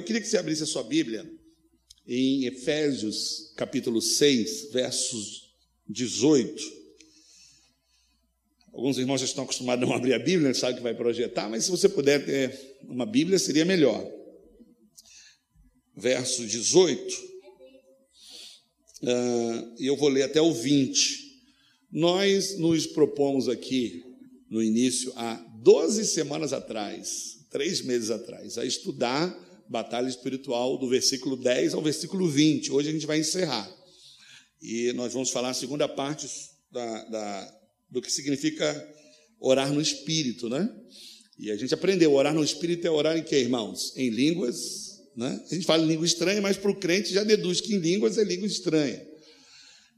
eu queria que você abrisse a sua Bíblia em Efésios, capítulo 6, versos 18. Alguns irmãos já estão acostumados a não abrir a Bíblia, sabem que vai projetar, mas se você puder ter uma Bíblia, seria melhor. Verso 18. Uh, e eu vou ler até o 20. Nós nos propomos aqui, no início, há 12 semanas atrás, três meses atrás, a estudar batalha espiritual do versículo 10 ao versículo 20. Hoje a gente vai encerrar. E nós vamos falar a segunda parte da, da, do que significa orar no Espírito, né? E a gente aprendeu, orar no Espírito é orar em quê, irmãos? Em línguas, né? A gente fala em língua estranha, mas para o crente já deduz que em línguas é língua estranha.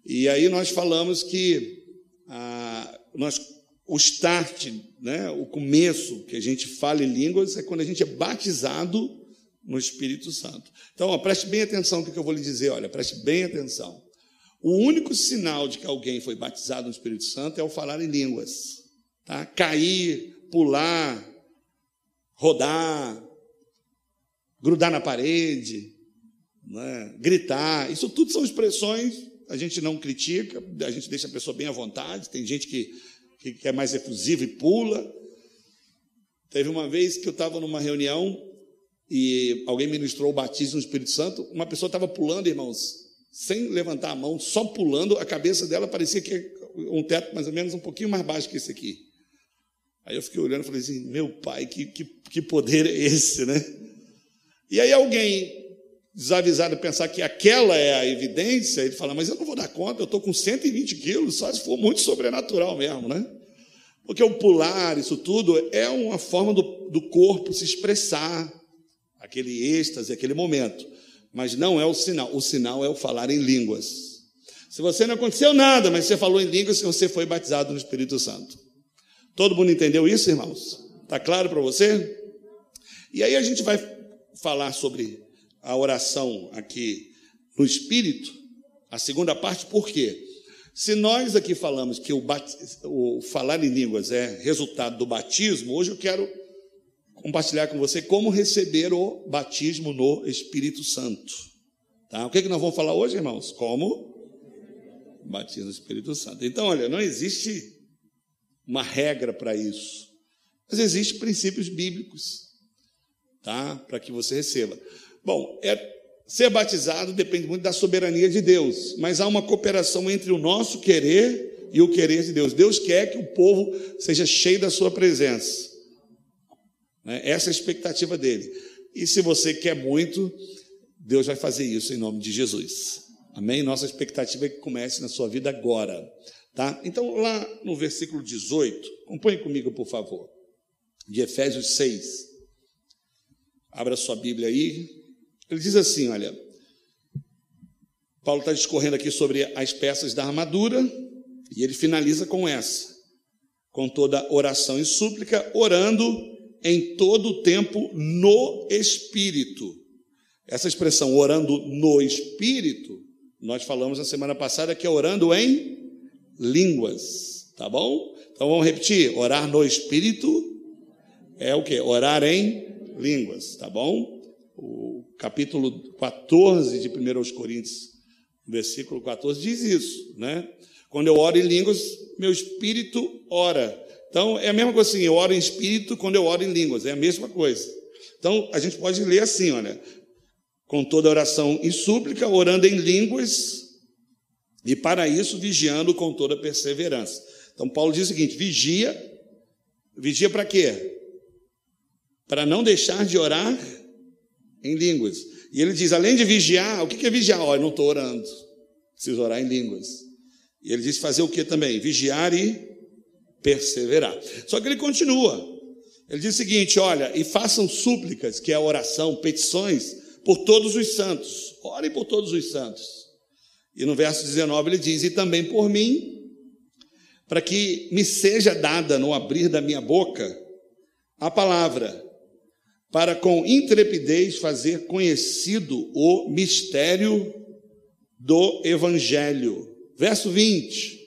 E aí nós falamos que ah, nós o start, né, o começo que a gente fala em línguas é quando a gente é batizado no Espírito Santo. Então, ó, preste bem atenção no que eu vou lhe dizer, olha, preste bem atenção. O único sinal de que alguém foi batizado no Espírito Santo é o falar em línguas. Tá? Cair, pular, rodar, grudar na parede, né? gritar, isso tudo são expressões, a gente não critica, a gente deixa a pessoa bem à vontade, tem gente que que é mais efusivo e pula. Teve uma vez que eu estava numa reunião e alguém ministrou o batismo no Espírito Santo. Uma pessoa estava pulando, irmãos, sem levantar a mão, só pulando. A cabeça dela parecia que um teto mais ou menos um pouquinho mais baixo que esse aqui. Aí eu fiquei olhando e falei assim: meu pai, que, que, que poder é esse, né? E aí alguém desavisado pensar que aquela é a evidência, ele fala, mas eu não vou dar conta, eu estou com 120 quilos, só se for muito sobrenatural mesmo, né? Porque o pular, isso tudo, é uma forma do, do corpo se expressar, aquele êxtase, aquele momento. Mas não é o sinal, o sinal é o falar em línguas. Se você não aconteceu nada, mas você falou em línguas, você foi batizado no Espírito Santo. Todo mundo entendeu isso, irmãos? Está claro para você? E aí a gente vai falar sobre a oração aqui no Espírito, a segunda parte, por quê? Se nós aqui falamos que o, bat... o, falar em línguas é resultado do batismo, hoje eu quero compartilhar com você como receber o batismo no Espírito Santo. Tá? O que, é que nós vamos falar hoje, irmãos? Como? Batismo no Espírito Santo. Então, olha, não existe uma regra para isso, mas existem princípios bíblicos, tá? Para que você receba. Bom, é, ser batizado depende muito da soberania de Deus, mas há uma cooperação entre o nosso querer e o querer de Deus. Deus quer que o povo seja cheio da sua presença. Né? Essa é a expectativa dele. E se você quer muito, Deus vai fazer isso em nome de Jesus. Amém? Nossa expectativa é que comece na sua vida agora. Tá? Então, lá no versículo 18, acompanhe comigo, por favor, de Efésios 6. Abra sua Bíblia aí, ele diz assim: olha, Paulo está discorrendo aqui sobre as peças da armadura, e ele finaliza com essa, com toda oração e súplica, orando em todo o tempo no Espírito. Essa expressão, orando no Espírito, nós falamos na semana passada que é orando em línguas, tá bom? Então vamos repetir: orar no Espírito é o que? Orar em línguas, tá bom? O capítulo 14 de 1 Coríntios, versículo 14, diz isso, né? Quando eu oro em línguas, meu espírito ora. Então, é a mesma coisa assim, eu oro em espírito quando eu oro em línguas, é a mesma coisa. Então, a gente pode ler assim, olha, com toda oração e súplica, orando em línguas, e para isso vigiando com toda perseverança. Então, Paulo diz o seguinte: vigia, vigia para quê? Para não deixar de orar em línguas. E ele diz: além de vigiar, o que é vigiar? Olha, não estou orando, preciso orar em línguas. E ele diz: fazer o que também? Vigiar e perseverar. Só que ele continua. Ele diz o seguinte: olha, e façam súplicas, que é oração, petições, por todos os santos. Orem por todos os santos. E no verso 19 ele diz: e também por mim, para que me seja dada no abrir da minha boca a palavra para com intrepidez fazer conhecido o mistério do Evangelho. Verso 20: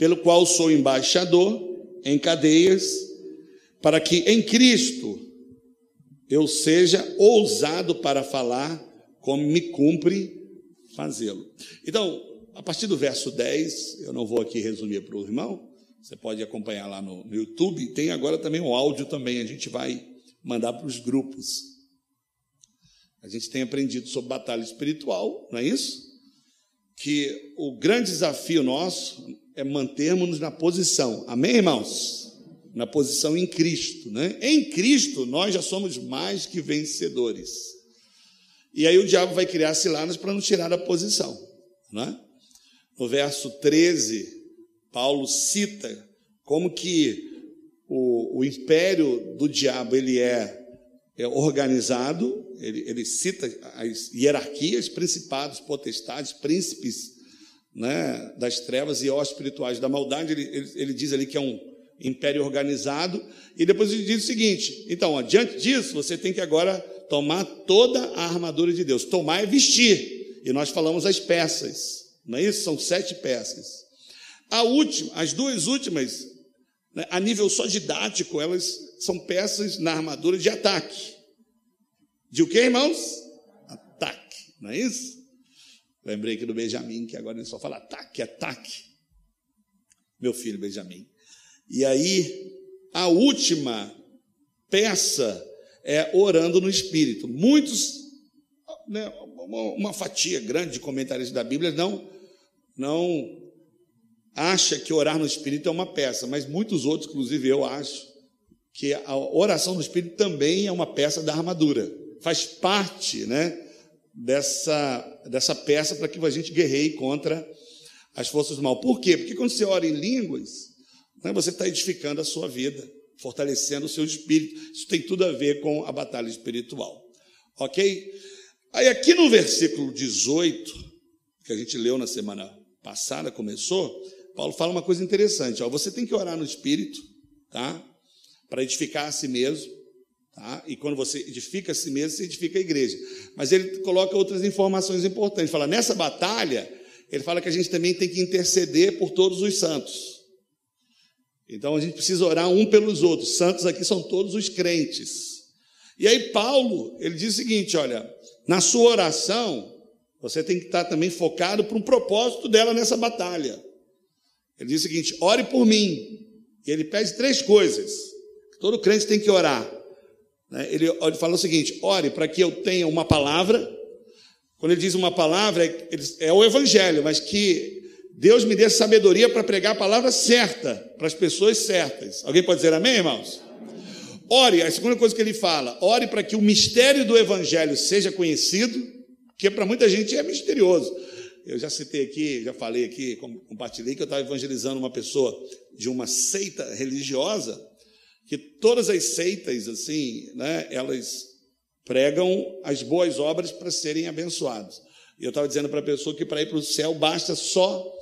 Pelo qual sou embaixador em cadeias, para que em Cristo eu seja ousado para falar como me cumpre fazê-lo. Então, a partir do verso 10, eu não vou aqui resumir para o irmão, você pode acompanhar lá no, no YouTube, tem agora também o áudio também, a gente vai mandar para os grupos. A gente tem aprendido sobre batalha espiritual, não é isso? Que o grande desafio nosso é mantermos-nos na posição. Amém, irmãos? Na posição em Cristo, né? Em Cristo nós já somos mais que vencedores. E aí o diabo vai criar ciladas para nos tirar da posição, né? No verso 13, Paulo cita como que o, o império do diabo ele é é organizado, ele, ele, cita as hierarquias, principados, potestades, príncipes né, das trevas e ó espirituais da maldade. Ele, ele, ele, diz ali que é um império organizado, e depois ele diz o seguinte: então, diante disso, você tem que agora tomar toda a armadura de Deus. Tomar é vestir, e nós falamos as peças, não é isso? São sete peças. A última, as duas últimas, né, a nível só didático, elas são peças na armadura de ataque. De o que, irmãos? Ataque, não é isso? Lembrei aqui do Benjamin, que agora ele só fala ataque, ataque. Meu filho Benjamin. E aí, a última peça é orando no Espírito. Muitos, né, uma fatia grande de comentaristas da Bíblia não, não acha que orar no Espírito é uma peça, mas muitos outros, inclusive eu acho, que a oração no Espírito também é uma peça da armadura, faz parte né, dessa, dessa peça para que a gente guerreie contra as forças do mal. Por quê? Porque quando você ora em línguas, né, você está edificando a sua vida, fortalecendo o seu espírito. Isso tem tudo a ver com a batalha espiritual. Ok? Aí, aqui no versículo 18, que a gente leu na semana passada, começou, Paulo fala uma coisa interessante. Ó, você tem que orar no espírito, tá? para edificar a si mesmo. Tá? E quando você edifica a si mesmo, você edifica a igreja. Mas ele coloca outras informações importantes. Fala, nessa batalha, ele fala que a gente também tem que interceder por todos os santos. Então a gente precisa orar um pelos outros. Santos aqui são todos os crentes. E aí Paulo, ele diz o seguinte, olha, na sua oração, você tem que estar também focado para um propósito dela nessa batalha. Ele diz o seguinte: ore por mim. E ele pede três coisas. Todo crente tem que orar. Né? Ele, ele fala o seguinte: ore para que eu tenha uma palavra. Quando ele diz uma palavra, é, o evangelho, mas que Deus me dê sabedoria para pregar a palavra certa para as pessoas certas. Alguém pode dizer amém, irmãos? Ore, a segunda coisa que ele fala, ore para que o mistério do evangelho seja conhecido, que para muita gente é misterioso. Eu já citei aqui, já falei aqui, compartilhei que eu estava evangelizando uma pessoa de uma seita religiosa que todas as seitas, assim, né, elas pregam as boas obras para serem abençoados. E eu estava dizendo para a pessoa que para ir para o céu basta só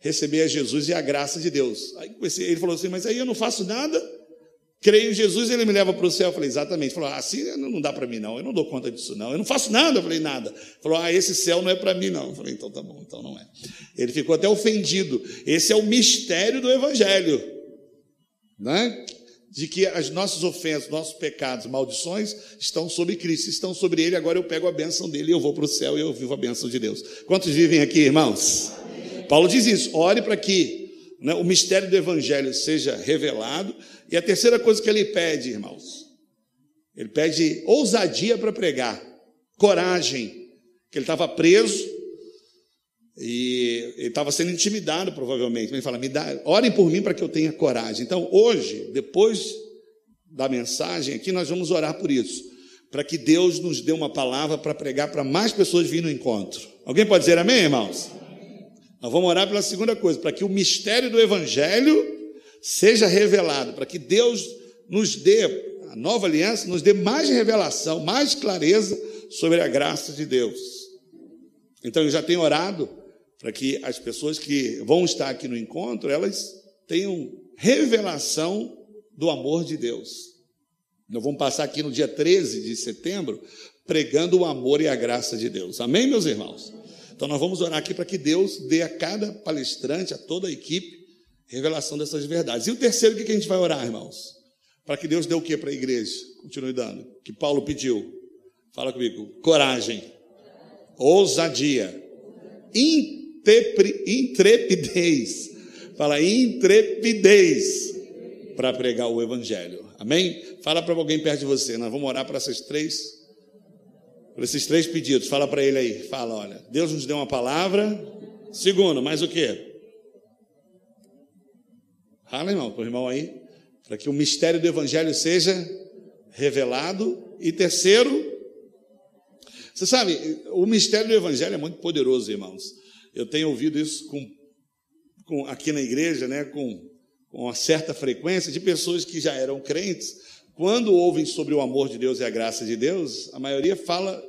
receber a Jesus e a graça de Deus. Aí ele falou assim, mas aí eu não faço nada, creio em Jesus e ele me leva para o céu. Eu falei, exatamente. Ele falou, ah, assim não dá para mim não, eu não dou conta disso não, eu não faço nada. Eu falei, nada. Ele falou, ah, esse céu não é para mim não. Eu falei, então tá bom, então não é. Ele ficou até ofendido. Esse é o mistério do Evangelho. Né? De que as nossas ofensas, nossos pecados, maldições estão sobre Cristo, estão sobre Ele. Agora eu pego a bênção dele e eu vou para o céu e eu vivo a bênção de Deus. Quantos vivem aqui, irmãos? Paulo diz isso: ore para que né, o mistério do Evangelho seja revelado. E a terceira coisa que ele pede, irmãos, ele pede ousadia para pregar, coragem, que ele estava preso, e ele estava sendo intimidado, provavelmente. Ele fala: Me dá, orem por mim para que eu tenha coragem. Então, hoje, depois da mensagem aqui, nós vamos orar por isso. Para que Deus nos dê uma palavra para pregar para mais pessoas virem no encontro. Alguém pode dizer amém, irmãos? Nós vamos orar pela segunda coisa, para que o mistério do Evangelho seja revelado, para que Deus nos dê, a nova aliança, nos dê mais revelação, mais clareza sobre a graça de Deus. Então eu já tenho orado para que as pessoas que vão estar aqui no encontro, elas tenham revelação do amor de Deus. Nós vamos passar aqui no dia 13 de setembro pregando o amor e a graça de Deus. Amém, meus irmãos? Então nós vamos orar aqui para que Deus dê a cada palestrante, a toda a equipe, revelação dessas verdades. E o terceiro, o que a gente vai orar, irmãos? Para que Deus dê o que para a igreja? Continue dando. Que Paulo pediu. Fala comigo. Coragem. Ousadia. Intrepidez. Fala intrepidez para pregar o evangelho. Amém? Fala para alguém perto de você. Nós vamos orar para essas três por esses três pedidos. Fala para ele aí. Fala, olha, Deus nos deu uma palavra. Segundo, mais o quê? Fala, irmão, para o irmão aí. Para que o mistério do evangelho seja revelado. E terceiro, você sabe, o mistério do evangelho é muito poderoso, irmãos. Eu tenho ouvido isso com, com aqui na igreja, né, com com uma certa frequência de pessoas que já eram crentes, quando ouvem sobre o amor de Deus e a graça de Deus, a maioria fala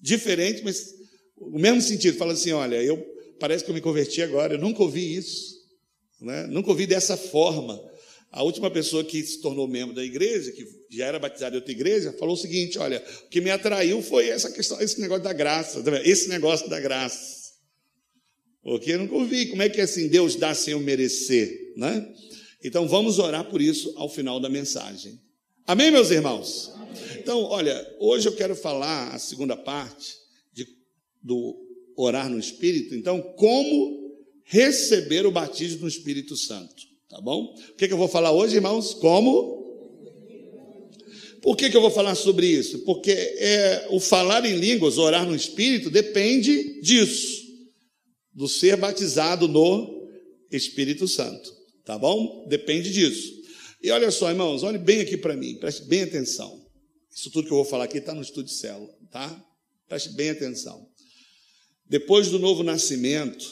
diferente, mas o mesmo sentido, fala assim: olha, eu parece que eu me converti agora, eu nunca ouvi isso, né? nunca ouvi dessa forma. A última pessoa que se tornou membro da igreja, que já era batizada em outra igreja, falou o seguinte: olha, o que me atraiu foi essa questão, esse negócio da graça, tá esse negócio da graça. Porque eu nunca ouvi. Como é que é assim Deus dá sem eu merecer? Né? Então vamos orar por isso ao final da mensagem. Amém, meus irmãos? Então, olha, hoje eu quero falar a segunda parte de, do orar no Espírito. Então, como receber o batismo no Espírito Santo. Tá bom? O que, que eu vou falar hoje, irmãos? Como por que, que, eu vou falar sobre isso? Porque é, o falar em línguas, orar no Espírito, depende disso do ser batizado no Espírito Santo. Tá bom? Depende disso. E olha só, irmãos, olhe bem aqui para mim, preste bem atenção. Isso tudo que eu vou falar aqui está no estudo de célula, tá? Preste bem atenção. Depois do novo nascimento,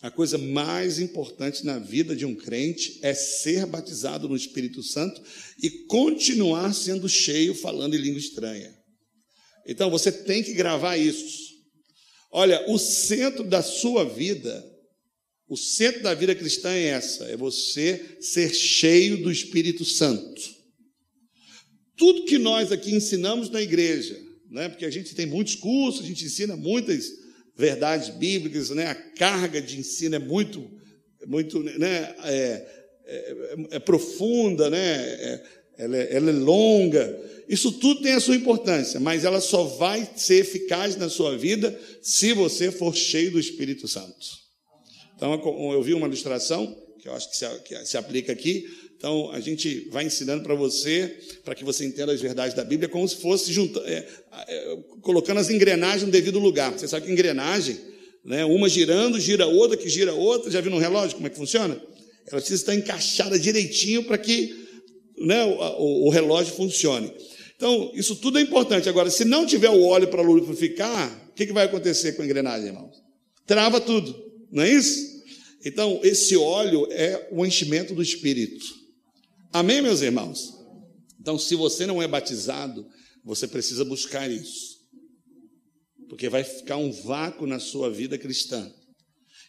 a coisa mais importante na vida de um crente é ser batizado no Espírito Santo e continuar sendo cheio falando em língua estranha. Então você tem que gravar isso. Olha, o centro da sua vida, o centro da vida cristã é essa: é você ser cheio do Espírito Santo. Tudo que nós aqui ensinamos na igreja, né, porque a gente tem muitos cursos, a gente ensina muitas verdades bíblicas, né, a carga de ensino é muito, muito né, é, é, é profunda, né, é, ela é, ela é longa. Isso tudo tem a sua importância, mas ela só vai ser eficaz na sua vida se você for cheio do Espírito Santo. Então, eu vi uma ilustração, que eu acho que se, que se aplica aqui. Então, a gente vai ensinando para você, para que você entenda as verdades da Bíblia, como se fosse juntando, é, é, colocando as engrenagens no devido lugar. Você sabe que engrenagem, né, uma girando, gira outra, que gira outra. Já viu no relógio como é que funciona? Ela precisa estar encaixada direitinho para que né, o, o, relógio funcione. Então, isso tudo é importante. Agora, se não tiver o óleo para lubrificar, o que, que vai acontecer com a engrenagem, irmãos? Trava tudo, não é isso? Então, esse óleo é o enchimento do Espírito. Amém, meus irmãos? Então, se você não é batizado, você precisa buscar isso. Porque vai ficar um vácuo na sua vida cristã.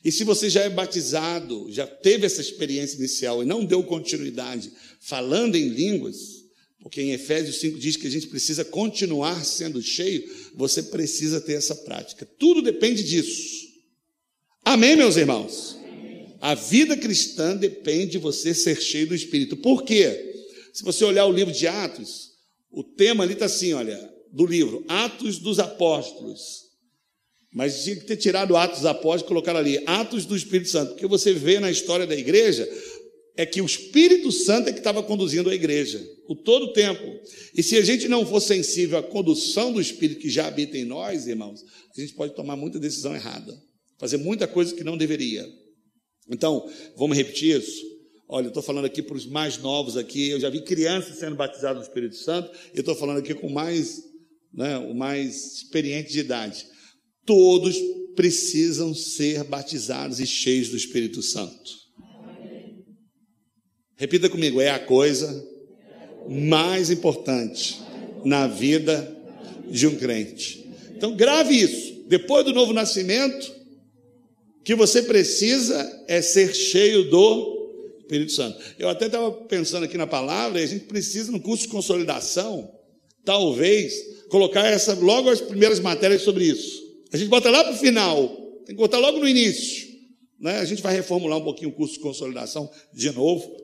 E se você já é batizado, já teve essa experiência inicial e não deu continuidade falando em línguas, porque em Efésios 5 diz que a gente precisa continuar sendo cheio, você precisa ter essa prática. Tudo depende disso. Amém, meus irmãos? A vida cristã depende de você ser cheio do Espírito. Por quê? Se você olhar o livro de Atos, o tema ali está assim, olha, do livro, Atos dos Apóstolos. Mas tinha que ter tirado Atos Apóstolos e colocar ali Atos do Espírito Santo. Porque você vê na história da igreja é que o Espírito Santo é que estava conduzindo a igreja o todo tempo. E se a gente não for sensível à condução do Espírito que já habita em nós, irmãos, a gente pode tomar muita decisão errada, fazer muita coisa que não deveria. Então, vamos repetir isso? Olha, eu estou falando aqui para os mais novos aqui, eu já vi crianças sendo batizadas no Espírito Santo, e estou falando aqui com mais, né, o mais experiente de idade. Todos precisam ser batizados e cheios do Espírito Santo. Repita comigo, é a coisa mais importante na vida de um crente. Então, grave isso. Depois do novo nascimento, o que você precisa é ser cheio do Espírito Santo. Eu até estava pensando aqui na palavra, a gente precisa, no curso de consolidação, talvez, colocar essa, logo as primeiras matérias sobre isso. A gente bota lá para o final, tem que botar logo no início. Né? A gente vai reformular um pouquinho o curso de consolidação de novo.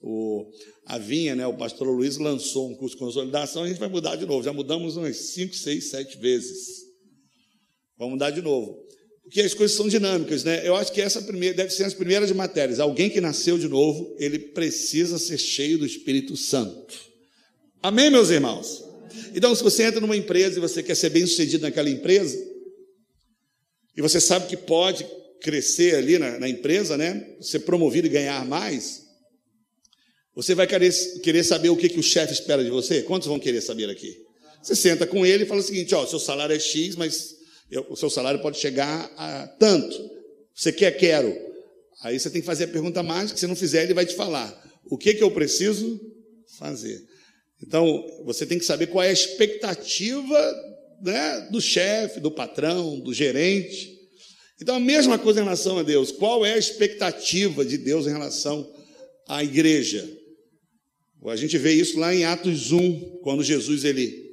o, a Vinha, né, o pastor Luiz lançou um curso de consolidação, a gente vai mudar de novo. Já mudamos umas 5, 6, 7 vezes. Vamos mudar de novo. Porque as coisas são dinâmicas, né? Eu acho que essa primeira, deve ser as primeiras matérias. Alguém que nasceu de novo, ele precisa ser cheio do Espírito Santo. Amém, meus irmãos? Então, se você entra numa empresa e você quer ser bem sucedido naquela empresa, e você sabe que pode crescer ali na, na empresa, né? Ser promovido e ganhar mais, você vai querer, querer saber o que, que o chefe espera de você? Quantos vão querer saber aqui? Você senta com ele e fala o seguinte: ó, seu salário é X, mas eu, o seu salário pode chegar a tanto. Você quer? Quero. Aí você tem que fazer a pergunta mágica, se não fizer, ele vai te falar. O que, que eu preciso fazer? Então, você tem que saber qual é a expectativa né, do chefe, do patrão, do gerente. Então, a mesma coisa em relação a Deus. Qual é a expectativa de Deus em relação à igreja? A gente vê isso lá em Atos 1, quando Jesus ele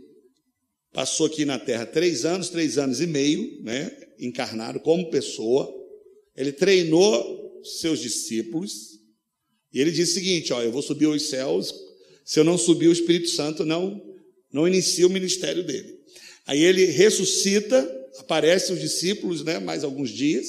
passou aqui na terra três anos, três anos e meio, né, encarnado como pessoa. Ele treinou seus discípulos e ele disse o seguinte: ó, eu vou subir aos céus. Se eu não subir, o Espírito Santo não não inicia o ministério dele. Aí ele ressuscita, aparece os discípulos, né, mais alguns dias.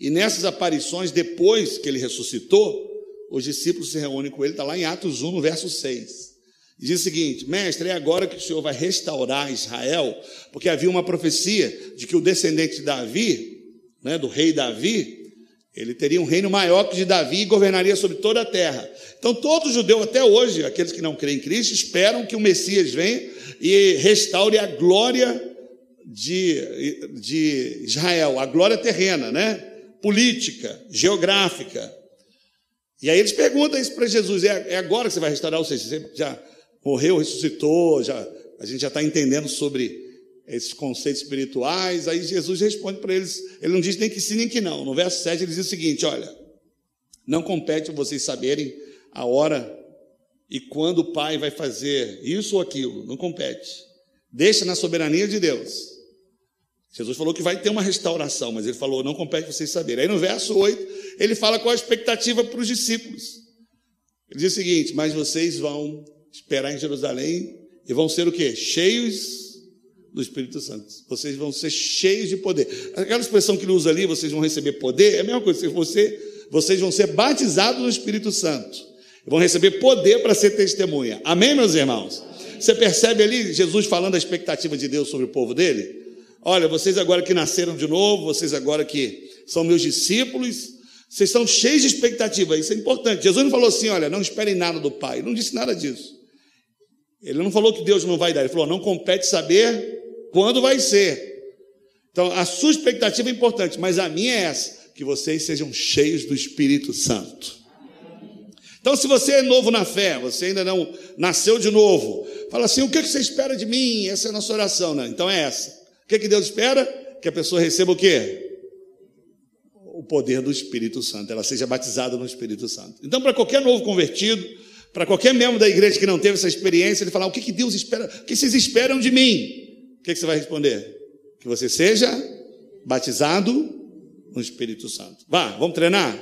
E nessas aparições, depois que ele ressuscitou, os discípulos se reúnem com ele, está lá em Atos 1, no verso 6. E diz o seguinte: Mestre, é agora que o Senhor vai restaurar Israel, porque havia uma profecia de que o descendente de Davi, né, do rei Davi, ele teria um reino maior que de Davi e governaria sobre toda a terra. Então, todo judeu, até hoje, aqueles que não creem em Cristo, esperam que o Messias venha e restaure a glória de, de Israel, a glória terrena, né? política, geográfica. E aí eles perguntam isso para Jesus: é, é, agora que você vai restaurar? Ou seja, você já morreu, ressuscitou, já, a gente já está entendendo sobre esses conceitos espirituais. Aí Jesus responde para eles: ele não diz nem que sim nem que não. No verso 7 ele diz o seguinte: olha, não compete vocês saberem a hora e quando o Pai vai fazer isso ou aquilo, não compete. Deixa na soberania de Deus. Jesus falou que vai ter uma restauração, mas ele falou, não compete vocês saberem. Aí no verso 8, ele fala qual a expectativa para os discípulos. Ele diz o seguinte: Mas vocês vão esperar em Jerusalém e vão ser o quê? Cheios do Espírito Santo. Vocês vão ser cheios de poder. Aquela expressão que ele usa ali, vocês vão receber poder, é a mesma coisa. Você, vocês vão ser batizados no Espírito Santo. Vão receber poder para ser testemunha. Amém, meus irmãos? Você percebe ali Jesus falando a expectativa de Deus sobre o povo dele? Olha, vocês agora que nasceram de novo, vocês agora que são meus discípulos, vocês estão cheios de expectativa, isso é importante. Jesus não falou assim, olha, não esperem nada do Pai, ele não disse nada disso. Ele não falou que Deus não vai dar, ele falou, não compete saber quando vai ser. Então, a sua expectativa é importante, mas a minha é essa, que vocês sejam cheios do Espírito Santo. Então, se você é novo na fé, você ainda não nasceu de novo, fala assim: o que você espera de mim? Essa é a nossa oração, né? Então é essa. O que, que Deus espera? Que a pessoa receba o quê? O poder do Espírito Santo, ela seja batizada no Espírito Santo. Então, para qualquer novo convertido, para qualquer membro da igreja que não teve essa experiência, ele falar: o que, que Deus espera? O que vocês esperam de mim? O que, que você vai responder? Que você seja batizado no Espírito Santo. Vá, vamos treinar?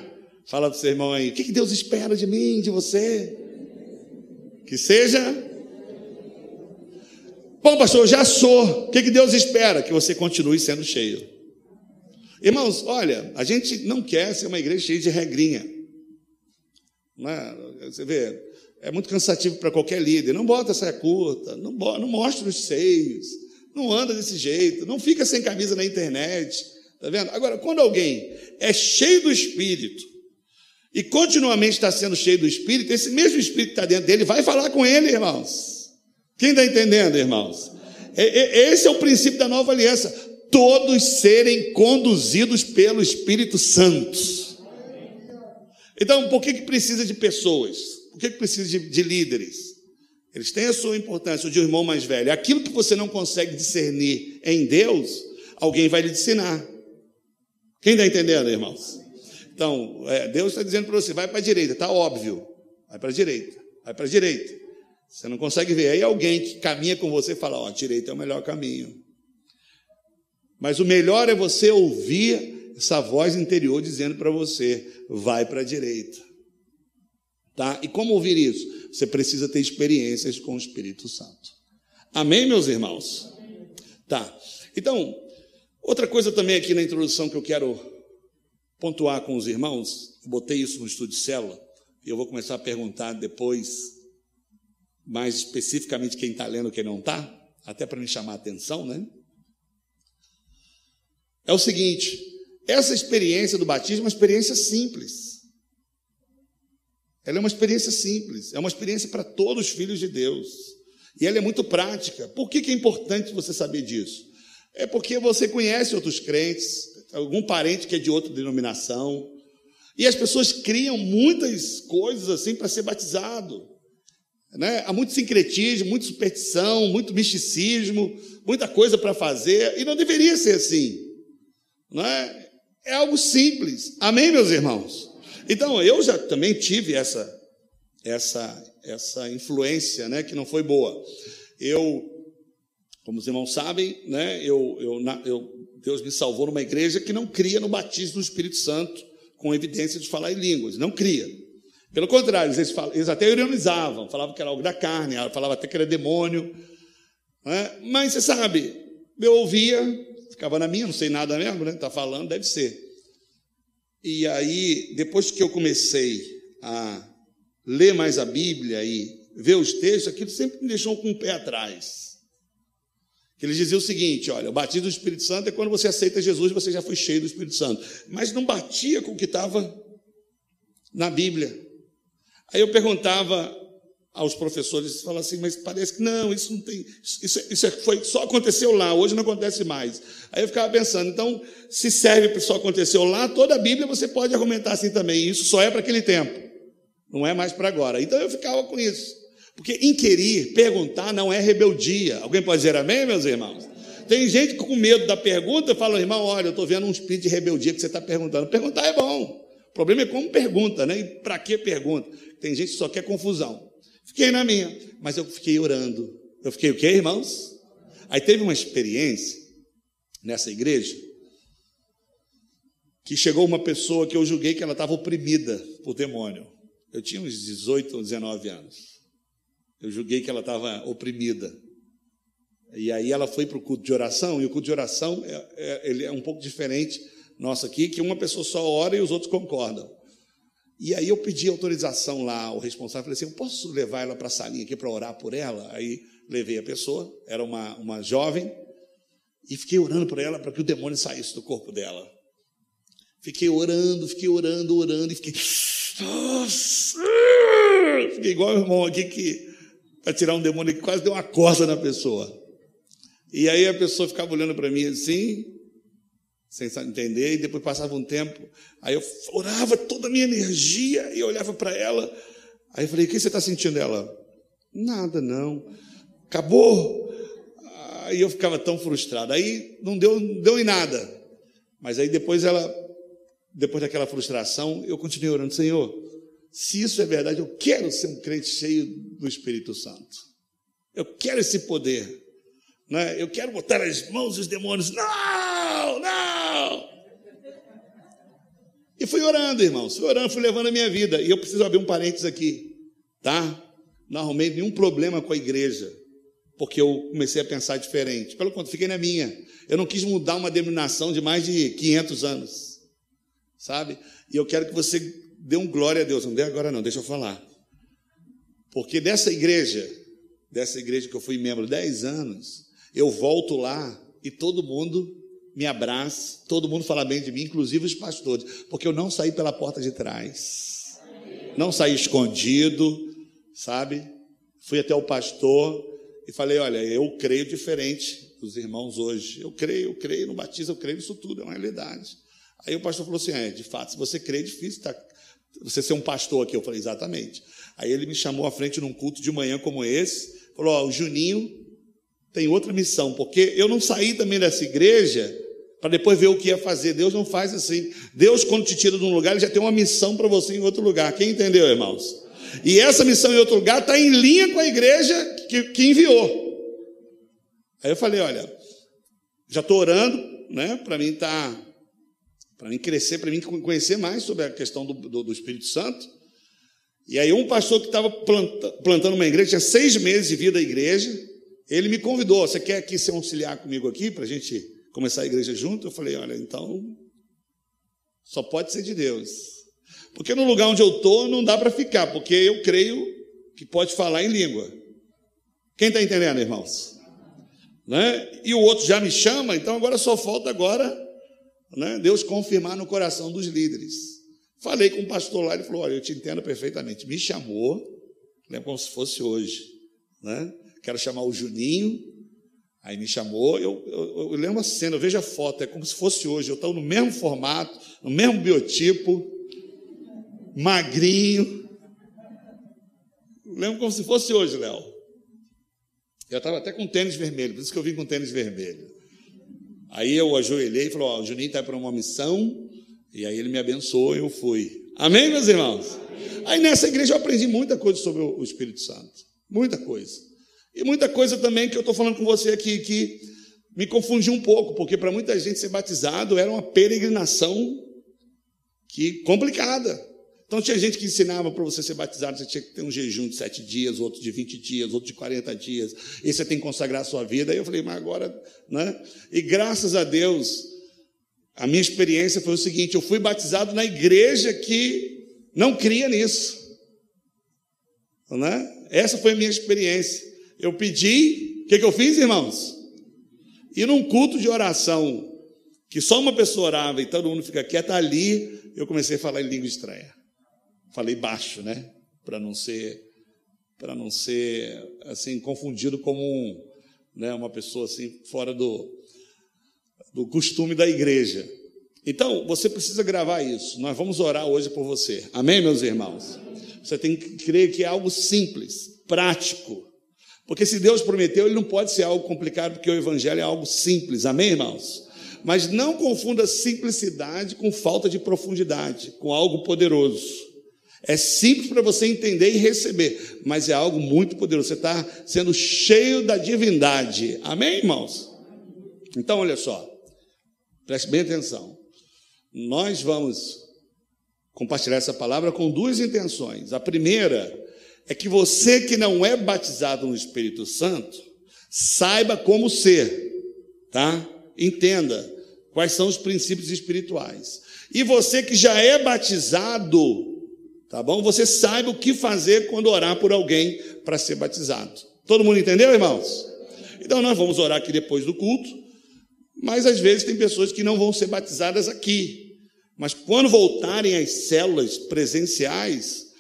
Fala do seu irmão aí. O que, que Deus espera de mim, de você? Que seja Bom, pastor, eu já sou. O que, que Deus espera? Que você continue sendo cheio. Irmãos, olha, a gente não quer ser uma igreja cheia de regrinha. É? Você vê, é muito cansativo para qualquer líder. Não bota saia curta, não, bota, não mostra os seios, não anda desse jeito, não fica sem camisa na internet. Tá vendo? Agora, quando alguém é cheio do Espírito e continuamente está sendo cheio do Espírito, esse mesmo Espírito que está dentro dele vai falar com ele, irmãos. Quem está entendendo, irmãos? Esse é o princípio da nova aliança. Todos serem conduzidos pelo Espírito Santo. Então, por que, que precisa de pessoas? Por que, que precisa de, de líderes? Eles têm a sua importância, o de um irmão mais velho. Aquilo que você não consegue discernir em Deus, alguém vai lhe ensinar. Quem está entendendo, irmãos? Então, é, Deus está dizendo para você: vai para a direita, está óbvio. Vai para a direita, vai para a direita. Você não consegue ver. Aí alguém que caminha com você fala: Ó, oh, direita é o melhor caminho. Mas o melhor é você ouvir essa voz interior dizendo para você: vai para a direita. Tá? E como ouvir isso? Você precisa ter experiências com o Espírito Santo. Amém, meus irmãos? Tá. Então, outra coisa também aqui na introdução que eu quero pontuar com os irmãos, botei isso no estudo de célula, e eu vou começar a perguntar depois, mais especificamente, quem está lendo e quem não está, até para me chamar a atenção, né? É o seguinte: essa experiência do batismo é uma experiência simples. Ela é uma experiência simples, é uma experiência para todos os filhos de Deus. E ela é muito prática. Por que, que é importante você saber disso? É porque você conhece outros crentes, algum parente que é de outra denominação, e as pessoas criam muitas coisas assim para ser batizado. Né? Há muito sincretismo, muita superstição, muito misticismo, muita coisa para fazer, e não deveria ser assim. Não é? é algo simples. Amém, meus irmãos? Então, eu já também tive essa, essa, essa influência né, que não foi boa. Eu, como os irmãos sabem, né, eu, eu, eu Deus me salvou numa igreja que não cria no batismo do Espírito Santo com evidência de falar em línguas, não cria. Pelo contrário, eles, falam, eles até ironizavam, falavam que era algo da carne, falavam até que era demônio. Né? Mas você sabe, eu ouvia, ficava na minha, não sei nada mesmo, né? Está falando, deve ser. E aí, depois que eu comecei a ler mais a Bíblia e ver os textos, aquilo sempre me deixou com o pé atrás. Ele dizia o seguinte: olha, o batismo do Espírito Santo é quando você aceita Jesus, você já foi cheio do Espírito Santo. Mas não batia com o que estava na Bíblia. Aí eu perguntava aos professores, falavam assim, mas parece que não, isso não tem, isso, isso é, foi, só aconteceu lá, hoje não acontece mais. Aí eu ficava pensando, então, se serve para só aconteceu lá, toda a Bíblia você pode argumentar assim também, isso só é para aquele tempo, não é mais para agora. Então eu ficava com isso. Porque inquirir, perguntar, não é rebeldia. Alguém pode dizer amém, meus irmãos? Tem gente com medo da pergunta fala, irmão, olha, eu estou vendo um espírito de rebeldia que você está perguntando. Perguntar é bom. O problema é como pergunta, né? E para que pergunta? Tem gente que só quer confusão. Fiquei na minha, mas eu fiquei orando. Eu fiquei o quê, irmãos? Aí teve uma experiência nessa igreja que chegou uma pessoa que eu julguei que ela estava oprimida por demônio. Eu tinha uns 18 ou 19 anos. Eu julguei que ela estava oprimida. E aí ela foi para o culto de oração, e o culto de oração é, é, ele é um pouco diferente nosso aqui, que uma pessoa só ora e os outros concordam. E aí eu pedi autorização lá ao responsável, falei assim, eu posso levar ela para a salinha aqui para orar por ela? Aí levei a pessoa, era uma, uma jovem, e fiquei orando por ela para que o demônio saísse do corpo dela. Fiquei orando, fiquei orando, orando, e fiquei... Fiquei igual o irmão aqui que para tirar um demônio que quase deu uma corda na pessoa. E aí a pessoa ficava olhando para mim assim, sem entender, e depois passava um tempo, aí eu orava toda a minha energia e olhava para ela. Aí eu falei: O que você está sentindo? Ela: Nada, não. Acabou. Aí eu ficava tão frustrado. Aí não deu, não deu em nada. Mas aí depois ela, depois daquela frustração, eu continuei orando: Senhor, se isso é verdade, eu quero ser um crente cheio do Espírito Santo. Eu quero esse poder. Né? Eu quero botar as mãos dos demônios. Não, não. E fui orando, irmãos. Fui orando, fui levando a minha vida. E eu preciso abrir um parênteses aqui. Tá? Não arrumei nenhum problema com a igreja. Porque eu comecei a pensar diferente. Pelo contrário, fiquei na minha. Eu não quis mudar uma denominação de mais de 500 anos. Sabe? E eu quero que você dê um glória a Deus. Não dê agora não, deixa eu falar. Porque dessa igreja, dessa igreja que eu fui membro 10 anos, eu volto lá e todo mundo me abraça, todo mundo fala bem de mim, inclusive os pastores, porque eu não saí pela porta de trás. Não saí escondido, sabe? Fui até o pastor e falei: Olha, eu creio diferente dos irmãos hoje. Eu creio, eu creio no batismo, eu creio nisso tudo, é uma realidade. Aí o pastor falou assim: É, de fato, se você crê, é difícil tá você ser um pastor aqui? Eu falei, exatamente. Aí ele me chamou à frente num culto de manhã como esse, falou: Ó, o Juninho tem outra missão, porque eu não saí também dessa igreja para depois ver o que ia fazer. Deus não faz assim. Deus, quando te tira de um lugar, ele já tem uma missão para você em outro lugar. Quem entendeu, irmãos? E essa missão em outro lugar está em linha com a igreja que, que enviou. Aí eu falei: olha, já estou orando, né, para mim. Tá para mim crescer, para mim conhecer mais sobre a questão do, do, do, Espírito Santo. E aí um pastor que estava plantando uma igreja, tinha seis meses de vida à igreja, ele me convidou, você quer aqui ser auxiliar comigo aqui, para a gente começar a igreja junto? Eu falei, olha, então, só pode ser de Deus. Porque no lugar onde eu estou não dá para ficar, porque eu creio que pode falar em língua. Quem está entendendo, irmãos? Né? E o outro já me chama, então agora só falta agora né, Deus confirmar no coração dos líderes. Falei com o pastor lá, ele falou: Olha, eu te entendo perfeitamente. Me chamou, lembra como se fosse hoje. Né? Quero chamar o Juninho. Aí me chamou, eu, eu, eu lembro a cena, eu vejo a foto, é como se fosse hoje. Eu estou no mesmo formato, no mesmo biotipo, magrinho. Lembro como se fosse hoje, Léo. Eu estava até com tênis vermelho, por isso que eu vim com tênis vermelho. Aí eu ajoelhei e falei: Ó, o Juninho está para uma missão, e aí ele me abençoou e eu fui. Amém, meus irmãos? Aí nessa igreja eu aprendi muita coisa sobre o Espírito Santo. Muita coisa. E muita coisa também que eu estou falando com você aqui que me confundiu um pouco, porque para muita gente ser batizado era uma peregrinação que complicada. Então tinha gente que ensinava para você ser batizado, você tinha que ter um jejum de sete dias, outro de 20 dias, outro de 40 dias, e você tem que consagrar a sua vida. Aí eu falei, mas agora, né? E graças a Deus, a minha experiência foi o seguinte: eu fui batizado na igreja que não cria nisso. Né? Essa foi a minha experiência. Eu pedi, o que, que eu fiz, irmãos? E num culto de oração, que só uma pessoa orava e todo mundo fica quieto, ali eu comecei a falar em língua estranha. Falei baixo, né? Para não ser para não ser assim confundido como um, né, uma pessoa assim fora do, do costume da igreja. Então, você precisa gravar isso. Nós vamos orar hoje por você. Amém, meus irmãos? Você tem que crer que é algo simples, prático. Porque se Deus prometeu, ele não pode ser algo complicado, porque o evangelho é algo simples. Amém, irmãos? Mas não confunda simplicidade com falta de profundidade, com algo poderoso. É simples para você entender e receber, mas é algo muito poderoso. Você está sendo cheio da divindade. Amém, irmãos? Então, olha só. Preste bem atenção. Nós vamos compartilhar essa palavra com duas intenções. A primeira é que você que não é batizado no Espírito Santo, saiba como ser, tá? Entenda quais são os princípios espirituais. E você que já é batizado, tá bom? Você saiba o que fazer quando orar por alguém para ser batizado. Todo mundo entendeu, irmãos? Então nós vamos orar aqui depois do culto. Mas às vezes tem pessoas que não vão ser batizadas aqui. Mas quando voltarem às células presenciais,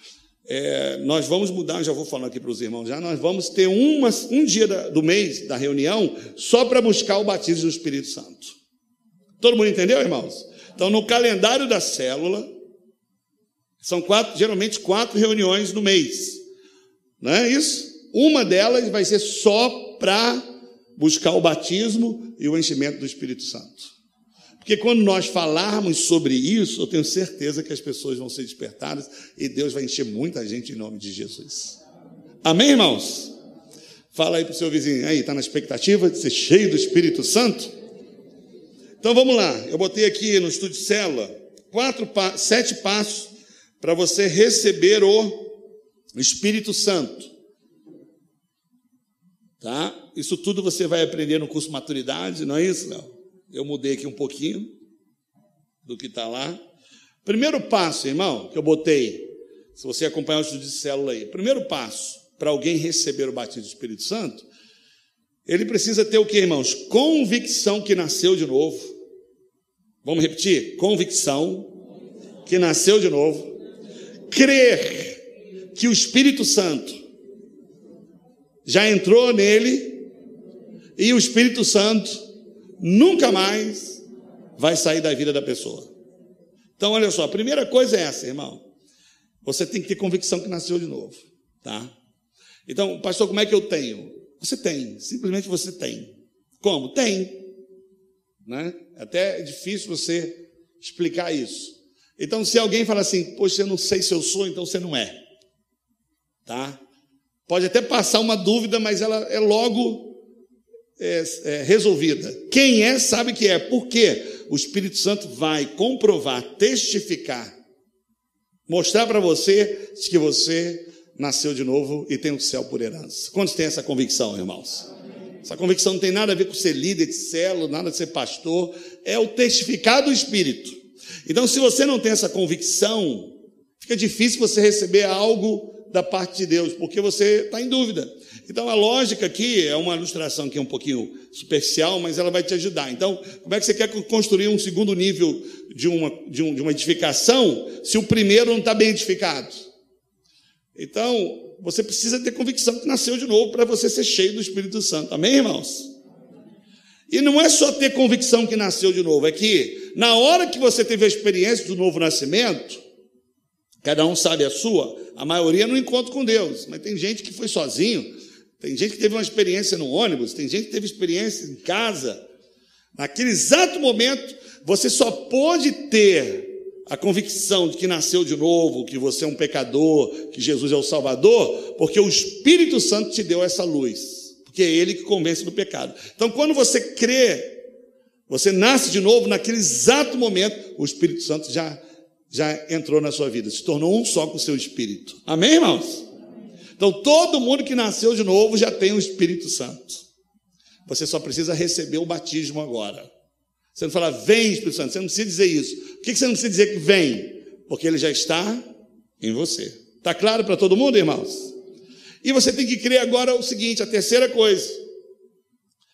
é, nós vamos mudar, já vou falar aqui para os irmãos já, nós vamos ter uma, um dia da, do mês da reunião só para buscar o batismo do Espírito Santo. Todo mundo entendeu, irmãos? Então, no calendário da célula, são quatro, geralmente quatro reuniões no mês. Não é isso? Uma delas vai ser só para buscar o batismo e o enchimento do Espírito Santo. Porque quando nós falarmos sobre isso, eu tenho certeza que as pessoas vão ser despertadas e Deus vai encher muita gente em nome de Jesus. Amém, irmãos? Fala aí para o seu vizinho, aí, está na expectativa de ser cheio do Espírito Santo? Então vamos lá, eu botei aqui no estúdio célula quatro, sete passos para você receber o Espírito Santo. Tá? Isso tudo você vai aprender no curso Maturidade, não é isso, Léo? Eu mudei aqui um pouquinho do que está lá. Primeiro passo, irmão, que eu botei, se você acompanhar o estudo de célula aí, primeiro passo para alguém receber o batismo do Espírito Santo, ele precisa ter o que, irmãos? Convicção que nasceu de novo. Vamos repetir? Convicção que nasceu de novo. Crer que o Espírito Santo já entrou nele e o Espírito Santo nunca mais vai sair da vida da pessoa. Então, olha só, a primeira coisa é essa, irmão. Você tem que ter convicção que nasceu de novo, tá? Então, pastor, como é que eu tenho? Você tem, simplesmente você tem. Como? Tem. Né? Até é difícil você explicar isso. Então, se alguém fala assim, poxa, eu não sei se eu sou, então você não é. Tá? Pode até passar uma dúvida, mas ela é logo é, é, resolvida. Quem é, sabe que é. Por quê? O Espírito Santo vai comprovar, testificar Mostrar para você que você nasceu de novo e tem o céu por herança. Quantos têm essa convicção, irmãos? Essa convicção não tem nada a ver com ser líder de célula, nada de ser pastor, é o testificar do Espírito. Então, se você não tem essa convicção, fica difícil você receber algo da parte de Deus, porque você está em dúvida. Então, a lógica aqui é uma ilustração que é um pouquinho superficial, mas ela vai te ajudar. Então, como é que você quer construir um segundo nível de uma, de, um, de uma edificação se o primeiro não está bem edificado? Então, você precisa ter convicção que nasceu de novo para você ser cheio do Espírito Santo. Amém, irmãos? E não é só ter convicção que nasceu de novo, é que na hora que você teve a experiência do novo nascimento, cada um sabe a sua, a maioria não encontra com Deus, mas tem gente que foi sozinho, tem gente que teve uma experiência no ônibus, tem gente que teve experiência em casa. Naquele exato momento, você só pode ter a convicção de que nasceu de novo, que você é um pecador, que Jesus é o Salvador, porque o Espírito Santo te deu essa luz. Porque é Ele que convence do pecado. Então, quando você crê, você nasce de novo, naquele exato momento, o Espírito Santo já, já entrou na sua vida, se tornou um só com o seu Espírito. Amém, irmãos? Então, todo mundo que nasceu de novo já tem o Espírito Santo. Você só precisa receber o batismo agora. Você não fala, vem Espírito Santo, você não precisa dizer isso. Por que você não precisa dizer que vem? Porque ele já está em você. Está claro para todo mundo, irmãos? E você tem que crer agora o seguinte: a terceira coisa,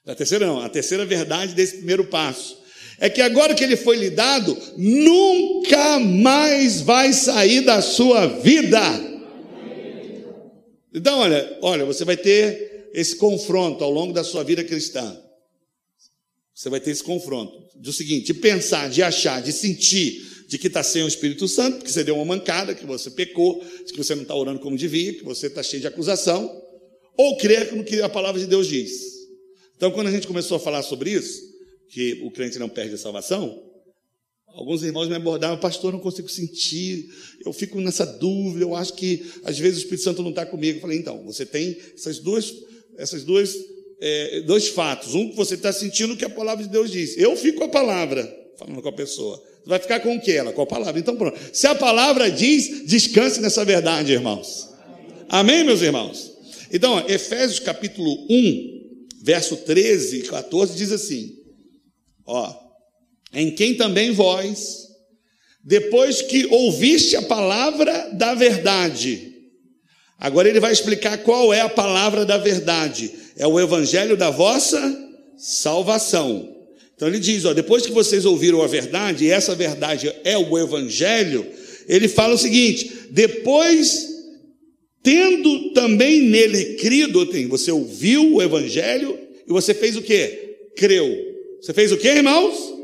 a terceira não, a terceira verdade desse primeiro passo, é que agora que ele foi lhe dado, nunca mais vai sair da sua vida. Então, olha, olha, você vai ter esse confronto ao longo da sua vida cristã. Você vai ter esse confronto do seguinte: de pensar, de achar, de sentir de que está sem o Espírito Santo, porque você deu uma mancada, que você pecou, que você não está orando como devia, que você está cheio de acusação, ou crer no que a palavra de Deus diz. Então, quando a gente começou a falar sobre isso, que o crente não perde a salvação, alguns irmãos me abordaram, pastor, não consigo sentir, eu fico nessa dúvida, eu acho que às vezes o Espírito Santo não está comigo. Eu falei, então, você tem essas duas, essas duas, é, dois fatos. Um que você está sentindo que a palavra de Deus diz. Eu fico com a palavra, falando com a pessoa. Vai ficar com o que ela? Com a palavra. Então, pronto. Se a palavra diz, descanse nessa verdade, irmãos. Amém, meus irmãos? Então, ó, Efésios capítulo 1, verso 13 e 14 diz assim: Ó, em quem também vós, depois que ouviste a palavra da verdade, agora ele vai explicar qual é a palavra da verdade: é o evangelho da vossa salvação então ele diz: ó, depois que vocês ouviram a verdade, e essa verdade é o Evangelho, ele fala o seguinte: depois, tendo também nele crido, você ouviu o Evangelho e você fez o que? Creu. Você fez o que, irmãos?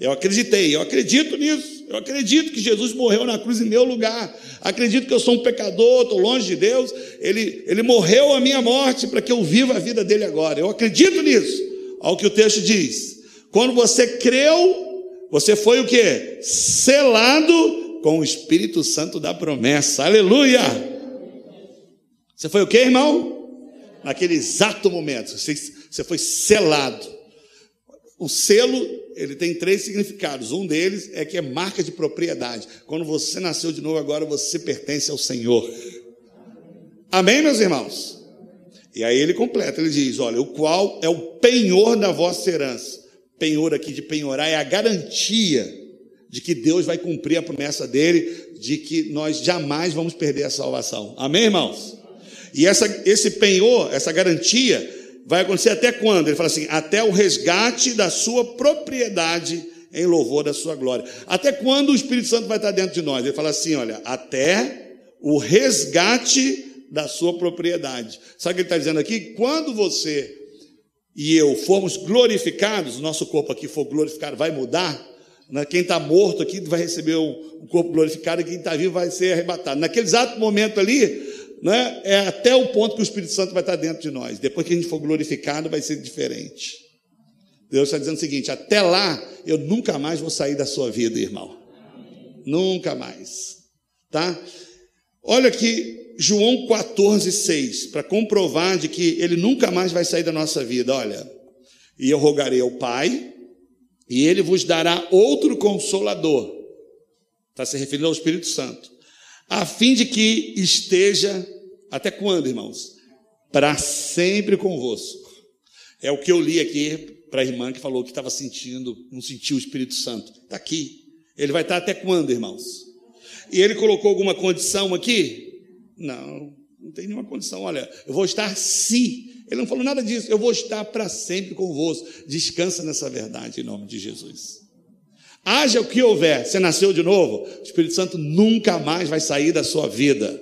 Eu acreditei, eu acredito nisso. Eu acredito que Jesus morreu na cruz em meu lugar. Acredito que eu sou um pecador, estou longe de Deus. Ele, ele morreu a minha morte para que eu viva a vida dele agora. Eu acredito nisso. Olha o que o texto diz. Quando você creu, você foi o que? Selado com o Espírito Santo da promessa. Aleluia! Você foi o que, irmão? Naquele exato momento, você, você foi selado. O selo, ele tem três significados. Um deles é que é marca de propriedade. Quando você nasceu de novo, agora você pertence ao Senhor. Amém, meus irmãos? E aí ele completa, ele diz: Olha, o qual é o penhor da vossa herança penhor aqui de penhorar é a garantia de que Deus vai cumprir a promessa dele, de que nós jamais vamos perder a salvação. Amém, irmãos? E essa, esse penhor, essa garantia, vai acontecer até quando? Ele fala assim: até o resgate da sua propriedade em louvor da sua glória. Até quando o Espírito Santo vai estar dentro de nós? Ele fala assim: olha, até o resgate da sua propriedade. Sabe o que ele está dizendo aqui? Quando você e eu formos glorificados, o nosso corpo aqui for glorificado, vai mudar. Né? Quem está morto aqui vai receber o corpo glorificado quem está vivo vai ser arrebatado. Naquele exato momento ali, né, é até o ponto que o Espírito Santo vai estar dentro de nós. Depois que a gente for glorificado, vai ser diferente. Deus está dizendo o seguinte: até lá, eu nunca mais vou sair da sua vida, irmão. Nunca mais. Tá? Olha aqui João 14, 6, para comprovar de que ele nunca mais vai sair da nossa vida. Olha, e eu rogarei ao Pai, e ele vos dará outro consolador. Está se referindo ao Espírito Santo. A fim de que esteja até quando, irmãos? Para sempre convosco. É o que eu li aqui para a irmã que falou que estava sentindo, não sentiu o Espírito Santo. Está aqui. Ele vai estar até quando, irmãos? E ele colocou alguma condição aqui? Não, não tem nenhuma condição. Olha, eu vou estar se. Ele não falou nada disso. Eu vou estar para sempre convosco. Descansa nessa verdade em nome de Jesus. Haja o que houver, você nasceu de novo, o Espírito Santo nunca mais vai sair da sua vida.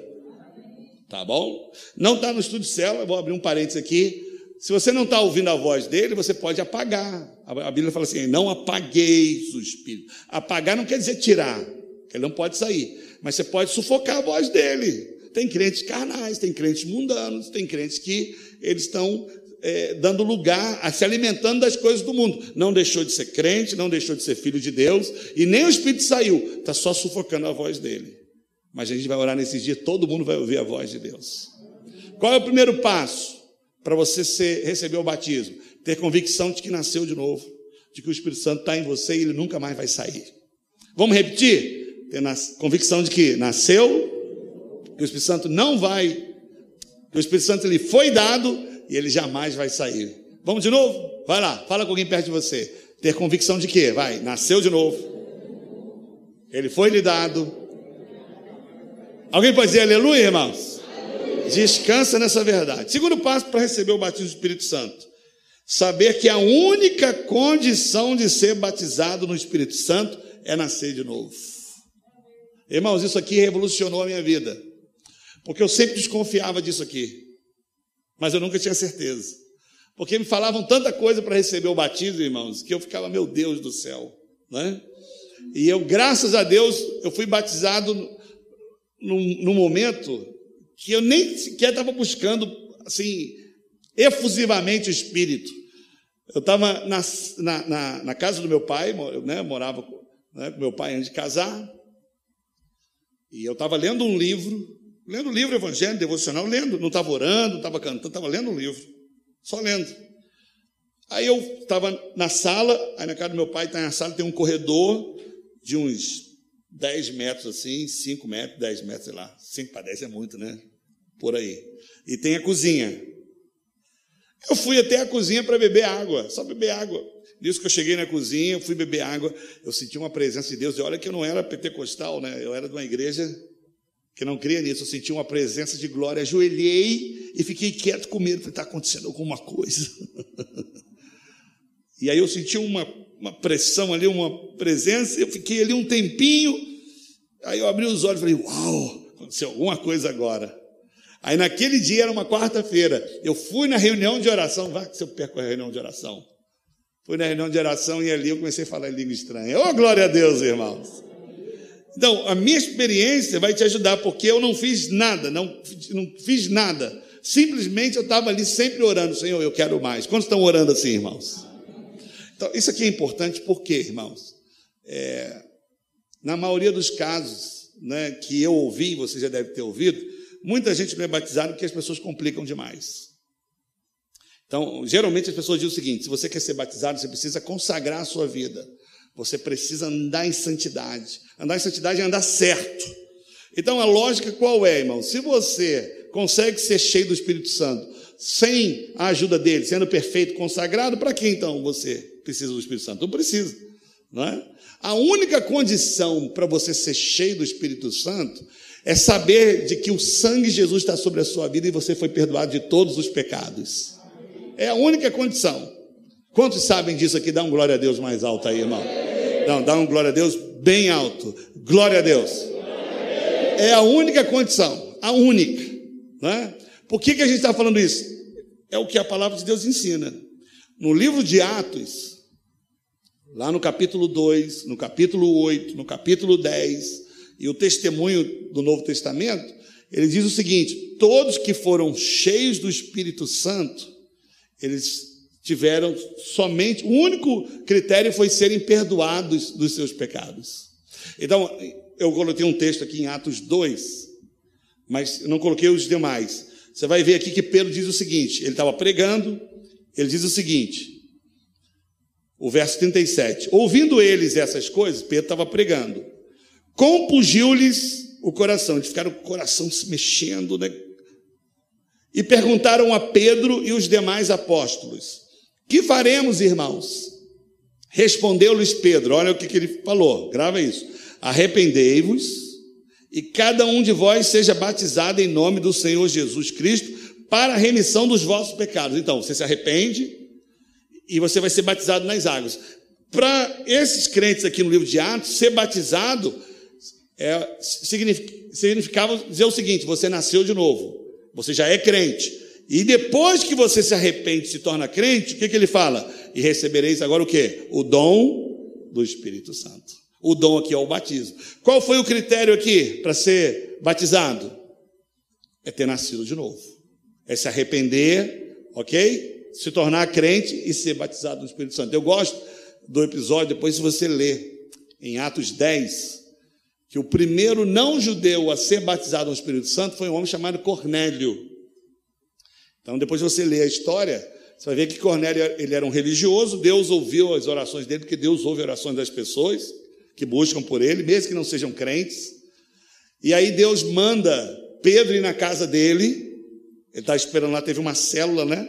Tá bom? Não está no estúdio célula, vou abrir um parênteses aqui. Se você não está ouvindo a voz dele, você pode apagar. A Bíblia fala assim: não apagueis o Espírito. Apagar não quer dizer tirar, ele não pode sair. Mas você pode sufocar a voz dele. Tem crentes carnais, tem crentes mundanos, tem crentes que eles estão é, dando lugar a se alimentando das coisas do mundo. Não deixou de ser crente, não deixou de ser filho de Deus, e nem o Espírito saiu, está só sufocando a voz dele. Mas a gente vai orar nesses dias, todo mundo vai ouvir a voz de Deus. Qual é o primeiro passo para você ser, receber o batismo? Ter convicção de que nasceu de novo, de que o Espírito Santo está em você e ele nunca mais vai sair. Vamos repetir? Ter convicção de que nasceu, que o Espírito Santo não vai, que o Espírito Santo lhe foi dado e ele jamais vai sair. Vamos de novo? Vai lá, fala com alguém perto de você. Ter convicção de quê? Vai, nasceu de novo. Ele foi lhe dado. Alguém pode dizer aleluia, irmãos? Descansa nessa verdade. Segundo passo para receber o batismo do Espírito Santo. Saber que a única condição de ser batizado no Espírito Santo é nascer de novo. Irmãos, isso aqui revolucionou a minha vida. Porque eu sempre desconfiava disso aqui mas eu nunca tinha certeza. Porque me falavam tanta coisa para receber o batismo, irmãos, que eu ficava, meu Deus do céu, né? E eu, graças a Deus, eu fui batizado num, num momento que eu nem sequer estava buscando, assim, efusivamente o Espírito. Eu estava na, na, na, na, casa do meu pai, eu né, morava né, com meu pai antes de casar, e eu estava lendo um livro, Lendo o livro evangélico, devocional, lendo, não estava orando, não estava cantando, estava lendo um livro, só lendo. Aí eu estava na sala, aí na casa do meu pai está na sala, tem um corredor de uns 10 metros assim, 5 metros, 10 metros, sei lá. 5 para 10 é muito, né? Por aí. E tem a cozinha. Eu fui até a cozinha para beber água, só beber água. Nisso que eu cheguei na cozinha, eu fui beber água, eu senti uma presença de Deus. E olha que eu não era pentecostal, né? Eu era de uma igreja que não cria nisso, eu senti uma presença de glória, ajoelhei e fiquei quieto com medo, está acontecendo alguma coisa. e aí eu senti uma, uma pressão ali, uma presença, eu fiquei ali um tempinho, aí eu abri os olhos e falei, uau, aconteceu alguma coisa agora. Aí naquele dia, era uma quarta-feira, eu fui na reunião de oração, vai que se eu perco a reunião de oração. Fui na reunião de oração e ali eu comecei a falar em língua estranha. Ô, oh, glória a Deus, irmãos! Então, a minha experiência vai te ajudar, porque eu não fiz nada, não, não fiz nada. Simplesmente eu estava ali sempre orando, Senhor, eu quero mais. Quantos estão orando assim, irmãos? Então, isso aqui é importante, por quê, irmãos? É, na maioria dos casos né, que eu ouvi, você já deve ter ouvido, muita gente não é batizada porque as pessoas complicam demais. Então, geralmente as pessoas dizem o seguinte: se você quer ser batizado, você precisa consagrar a sua vida. Você precisa andar em santidade. Andar em santidade é andar certo. Então a lógica qual é, irmão? Se você consegue ser cheio do Espírito Santo sem a ajuda dele, sendo perfeito, consagrado, para que então você precisa do Espírito Santo? Não precisa, não é? A única condição para você ser cheio do Espírito Santo é saber de que o sangue de Jesus está sobre a sua vida e você foi perdoado de todos os pecados. É a única condição. Quantos sabem disso aqui? Dá um glória a Deus mais alto aí, irmão. Não, dá um glória a Deus bem alto. Glória a Deus. É a única condição, a única. Né? Por que, que a gente está falando isso? É o que a palavra de Deus ensina. No livro de Atos, lá no capítulo 2, no capítulo 8, no capítulo 10, e o testemunho do Novo Testamento, ele diz o seguinte: todos que foram cheios do Espírito Santo, eles tiveram somente, o único critério foi serem perdoados dos seus pecados. Então, eu coloquei um texto aqui em Atos 2, mas não coloquei os demais. Você vai ver aqui que Pedro diz o seguinte: ele estava pregando, ele diz o seguinte, o verso 37. Ouvindo eles essas coisas, Pedro estava pregando, compungiu-lhes o coração, eles ficaram com o coração se mexendo, né? E perguntaram a Pedro e os demais apóstolos: Que faremos, irmãos? Respondeu-lhes Pedro: Olha o que, que ele falou, grava isso. Arrependei-vos e cada um de vós seja batizado em nome do Senhor Jesus Cristo para a remissão dos vossos pecados. Então, você se arrepende e você vai ser batizado nas águas. Para esses crentes aqui no livro de Atos, ser batizado é, significava dizer o seguinte: você nasceu de novo, você já é crente. E depois que você se arrepende e se torna crente, o que, que ele fala? E recebereis agora o que? O dom do Espírito Santo. O dom aqui é o batismo. Qual foi o critério aqui para ser batizado? É ter nascido de novo. É se arrepender, ok? Se tornar crente e ser batizado no Espírito Santo. Eu gosto do episódio, depois se você ler em Atos 10, que o primeiro não judeu a ser batizado no Espírito Santo foi um homem chamado Cornélio. Então, depois você lê a história, você vai ver que Cornélio ele era um religioso, Deus ouviu as orações dele, porque Deus ouve orações das pessoas que buscam por ele, mesmo que não sejam crentes. E aí Deus manda Pedro ir na casa dele, ele está esperando lá, teve uma célula, né?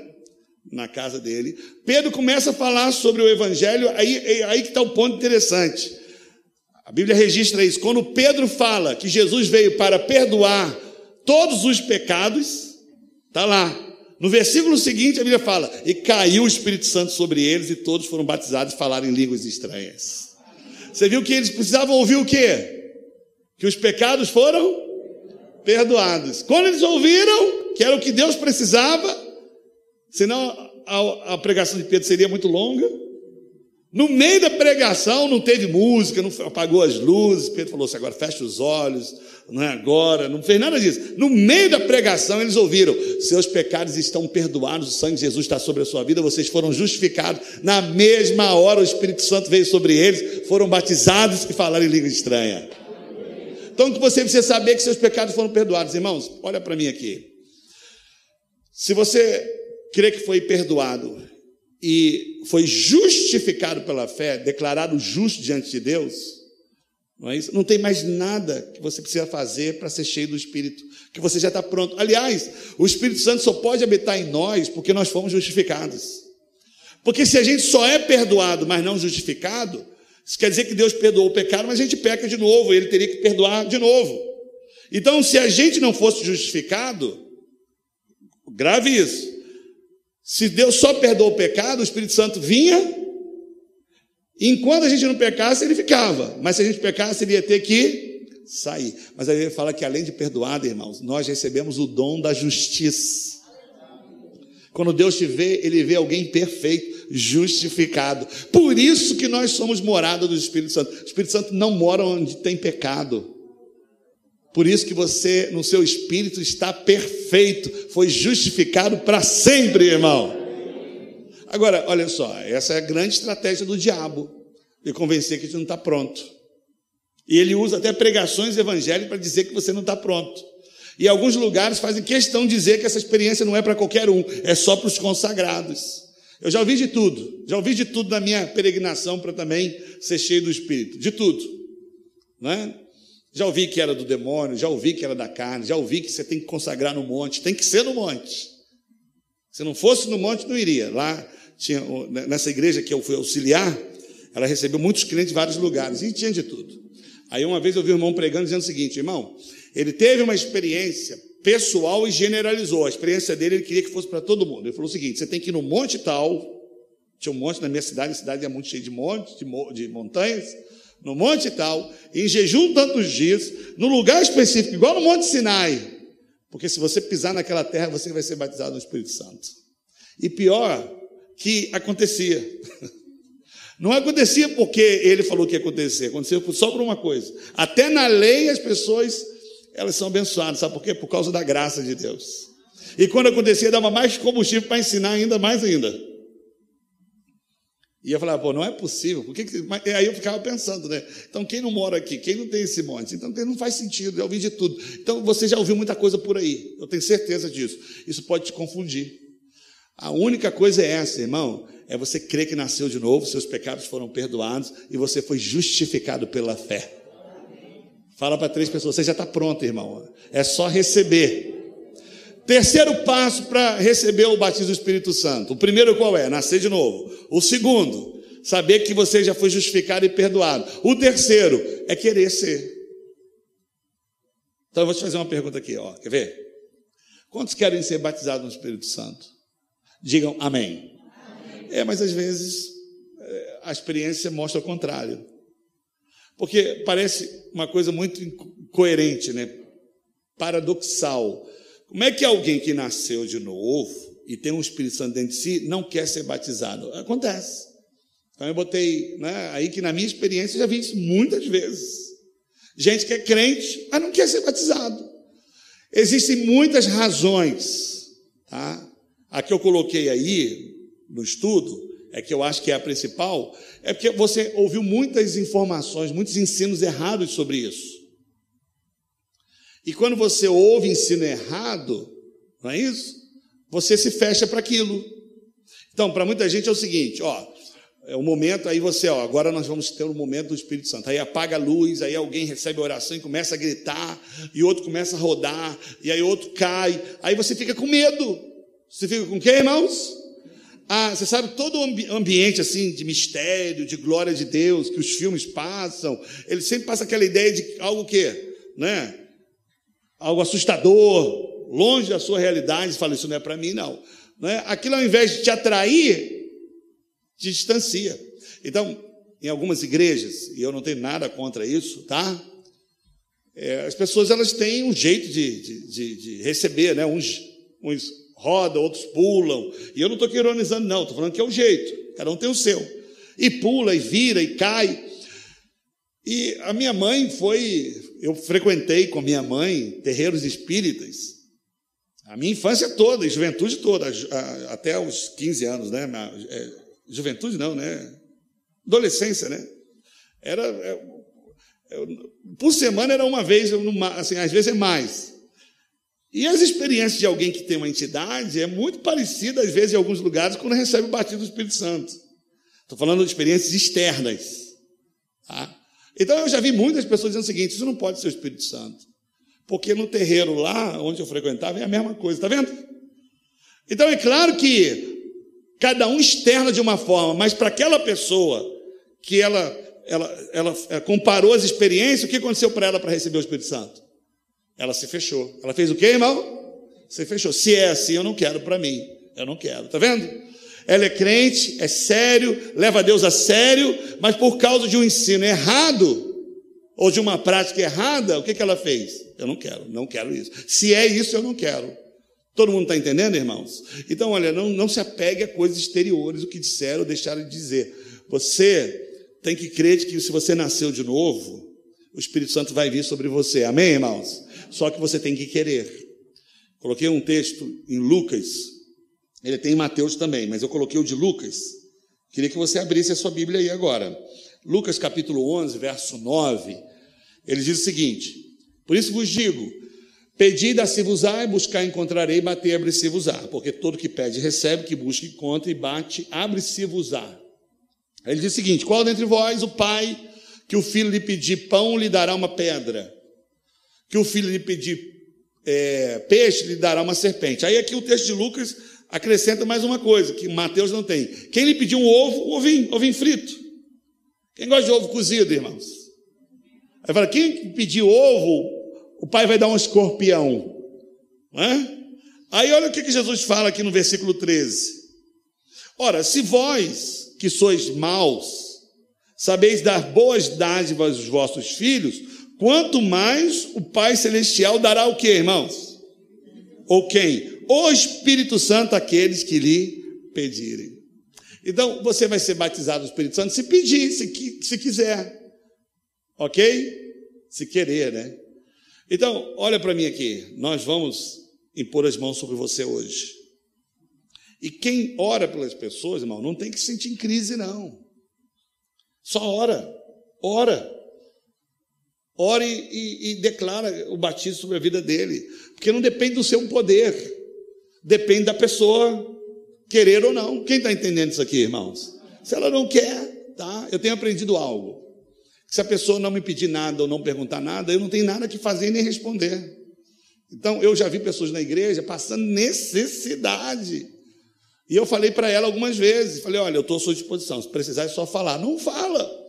Na casa dele. Pedro começa a falar sobre o evangelho, aí, aí que está o ponto interessante. A Bíblia registra isso. Quando Pedro fala que Jesus veio para perdoar todos os pecados, está lá. No versículo seguinte, a Bíblia fala: E caiu o Espírito Santo sobre eles, e todos foram batizados e falaram em línguas estranhas. Você viu que eles precisavam ouvir o quê? Que os pecados foram perdoados. Quando eles ouviram que era o que Deus precisava, senão a, a pregação de Pedro seria muito longa. No meio da pregação não teve música, não apagou as luzes. Pedro falou assim: agora fecha os olhos, não é agora, não fez nada disso. No meio da pregação eles ouviram: seus pecados estão perdoados, o sangue de Jesus está sobre a sua vida, vocês foram justificados. Na mesma hora o Espírito Santo veio sobre eles, foram batizados e falaram em língua estranha. Então você precisa saber que seus pecados foram perdoados, irmãos. Olha para mim aqui. Se você crê que foi perdoado e foi justificado pela fé, declarado justo diante de Deus, não é isso? Não tem mais nada que você precisa fazer para ser cheio do Espírito, que você já está pronto. Aliás, o Espírito Santo só pode habitar em nós porque nós fomos justificados. Porque se a gente só é perdoado, mas não justificado, isso quer dizer que Deus perdoou o pecado, mas a gente peca de novo, ele teria que perdoar de novo. Então, se a gente não fosse justificado, grave isso. Se Deus só perdoou o pecado, o Espírito Santo vinha, enquanto a gente não pecasse, ele ficava. Mas se a gente pecasse, ele ia ter que sair. Mas aí ele fala que além de perdoado, irmãos, nós recebemos o dom da justiça. Quando Deus te vê, ele vê alguém perfeito, justificado. Por isso que nós somos morada do Espírito Santo. O Espírito Santo não mora onde tem pecado. Por isso que você, no seu espírito, está perfeito, foi justificado para sempre, irmão. Agora, olha só, essa é a grande estratégia do diabo, de convencer que a gente não está pronto. E ele usa até pregações evangélicas para dizer que você não está pronto. E alguns lugares fazem questão de dizer que essa experiência não é para qualquer um, é só para os consagrados. Eu já ouvi de tudo, já ouvi de tudo na minha peregrinação para também ser cheio do Espírito, de tudo. Não é? Já ouvi que era do demônio, já ouvi que era da carne, já ouvi que você tem que consagrar no monte, tem que ser no monte. Se não fosse no monte, não iria. Lá, tinha, nessa igreja que eu fui auxiliar, ela recebeu muitos clientes de vários lugares, e tinha de tudo. Aí uma vez eu vi um irmão pregando dizendo o seguinte, irmão, ele teve uma experiência pessoal e generalizou. A experiência dele, ele queria que fosse para todo mundo. Ele falou o seguinte: você tem que ir no monte tal, tinha um monte na minha cidade, a cidade é muito cheia de montes, de, de montanhas no monte tal, em jejum tantos dias, no lugar específico, igual no Monte Sinai. Porque se você pisar naquela terra, você vai ser batizado no Espírito Santo. E pior, que acontecia. Não acontecia porque ele falou que ia acontecer, acontecia só por uma coisa. Até na lei as pessoas, elas são abençoadas, sabe por quê? Por causa da graça de Deus. E quando acontecia, dava mais combustível para ensinar ainda mais ainda. E eu falava, pô, não é possível. Por que que... Aí eu ficava pensando, né? Então, quem não mora aqui? Quem não tem esse monte? Então, não faz sentido, já ouvi de tudo. Então, você já ouviu muita coisa por aí. Eu tenho certeza disso. Isso pode te confundir. A única coisa é essa, irmão. É você crer que nasceu de novo, seus pecados foram perdoados e você foi justificado pela fé. Fala para três pessoas, você já está pronto, irmão. É só receber. Terceiro passo para receber o batismo do Espírito Santo. O primeiro qual é? Nascer de novo. O segundo, saber que você já foi justificado e perdoado. O terceiro é querer ser. Então eu vou te fazer uma pergunta aqui, ó. Quer ver? Quantos querem ser batizados no Espírito Santo? Digam amém. amém. É, mas às vezes é, a experiência mostra o contrário. Porque parece uma coisa muito incoerente, né? Paradoxal. Como é que alguém que nasceu de novo e tem um Espírito Santo dentro de si não quer ser batizado? Acontece. Então eu botei né, aí que na minha experiência eu já vi isso muitas vezes. Gente que é crente, mas não quer ser batizado. Existem muitas razões, tá? A que eu coloquei aí no estudo, é que eu acho que é a principal, é porque você ouviu muitas informações, muitos ensinos errados sobre isso. E quando você ouve ensino errado, não é isso? Você se fecha para aquilo. Então, para muita gente é o seguinte, ó, é o momento, aí você, ó, agora nós vamos ter o um momento do Espírito Santo. Aí apaga a luz, aí alguém recebe a oração e começa a gritar, e outro começa a rodar, e aí outro cai, aí você fica com medo. Você fica com quem, irmãos? Ah, você sabe todo o ambiente assim de mistério, de glória de Deus que os filmes passam, ele sempre passa aquela ideia de algo que, né? Algo assustador, longe da sua realidade, você fala isso não é para mim não, né? Aquilo ao invés de te atrair, te distancia. Então, em algumas igrejas, e eu não tenho nada contra isso, tá? É, as pessoas elas têm um jeito de, de, de, de receber, né? Uns, uns rodam, outros pulam. E eu não estou ironizando, não, estou falando que é o jeito. Cada um tem o seu. E pula, e vira, e cai. E a minha mãe foi. Eu frequentei com minha mãe terreiros espíritas. A minha infância toda, e juventude toda, até os 15 anos, né? É, Juventude não, né? Adolescência, né? Era. É, por semana era uma vez, assim, às vezes é mais. E as experiências de alguém que tem uma entidade é muito parecida, às vezes, em alguns lugares, quando recebe o batismo do Espírito Santo. Estou falando de experiências externas. Tá? Então eu já vi muitas pessoas dizendo o seguinte: isso não pode ser o Espírito Santo. Porque no terreiro lá, onde eu frequentava, é a mesma coisa, está vendo? Então é claro que cada um externa de uma forma, mas para aquela pessoa que ela, ela, ela é, comparou as experiências, o que aconteceu para ela para receber o Espírito Santo? Ela se fechou. Ela fez o quê, irmão? Se fechou. Se é assim, eu não quero para mim. Eu não quero. Tá vendo? Ela é crente, é sério, leva Deus a sério, mas por causa de um ensino errado, ou de uma prática errada, o que, que ela fez? Eu não quero, não quero isso. Se é isso, eu não quero. Todo mundo está entendendo, irmãos? Então, olha, não, não se apegue a coisas exteriores, o que disseram ou deixaram de dizer. Você tem que crer que se você nasceu de novo, o Espírito Santo vai vir sobre você. Amém, irmãos? Só que você tem que querer. Coloquei um texto em Lucas, ele tem em Mateus também, mas eu coloquei o de Lucas. Queria que você abrisse a sua Bíblia aí agora. Lucas capítulo 11, verso 9, ele diz o seguinte: Por isso vos digo, Pedi, dá-se-vos-á, e buscar, encontrarei, bater, abre-se-vos-á. Porque todo que pede, recebe, que busca, encontra, e bate, abre-se-vos-á. Ele diz o seguinte: qual dentre vós o pai que o filho lhe pedir pão lhe dará uma pedra? Que o filho lhe pedir é, peixe lhe dará uma serpente? Aí aqui o texto de Lucas acrescenta mais uma coisa que Mateus não tem. Quem lhe pediu um ovo, ovinho, ovinho frito. Quem gosta de ovo cozido, irmãos? Aí fala, quem pediu ovo, o pai vai dar um escorpião. É? Aí olha o que Jesus fala aqui no versículo 13. Ora, se vós, que sois maus, sabeis dar boas dádivas aos vossos filhos, quanto mais o Pai Celestial dará o que, irmãos? Ou quem? O Espírito Santo àqueles que lhe pedirem. Então, você vai ser batizado no Espírito Santo se pedir, se, se quiser. Ok? Se querer, né? Então, olha para mim aqui, nós vamos impor as mãos sobre você hoje. E quem ora pelas pessoas, irmão, não tem que se sentir em crise, não. Só ora, ora. Ore e, e, declara o batismo sobre a vida dele. Porque não depende do seu poder, depende da pessoa querer ou não. Quem está entendendo isso aqui, irmãos? Se ela não quer, tá? Eu tenho aprendido algo. Se a pessoa não me pedir nada ou não perguntar nada, eu não tenho nada que fazer nem responder. Então, eu já vi pessoas na igreja passando necessidade. E eu falei para ela algumas vezes, falei, olha, eu estou à sua disposição, se precisar é só falar. Não fala.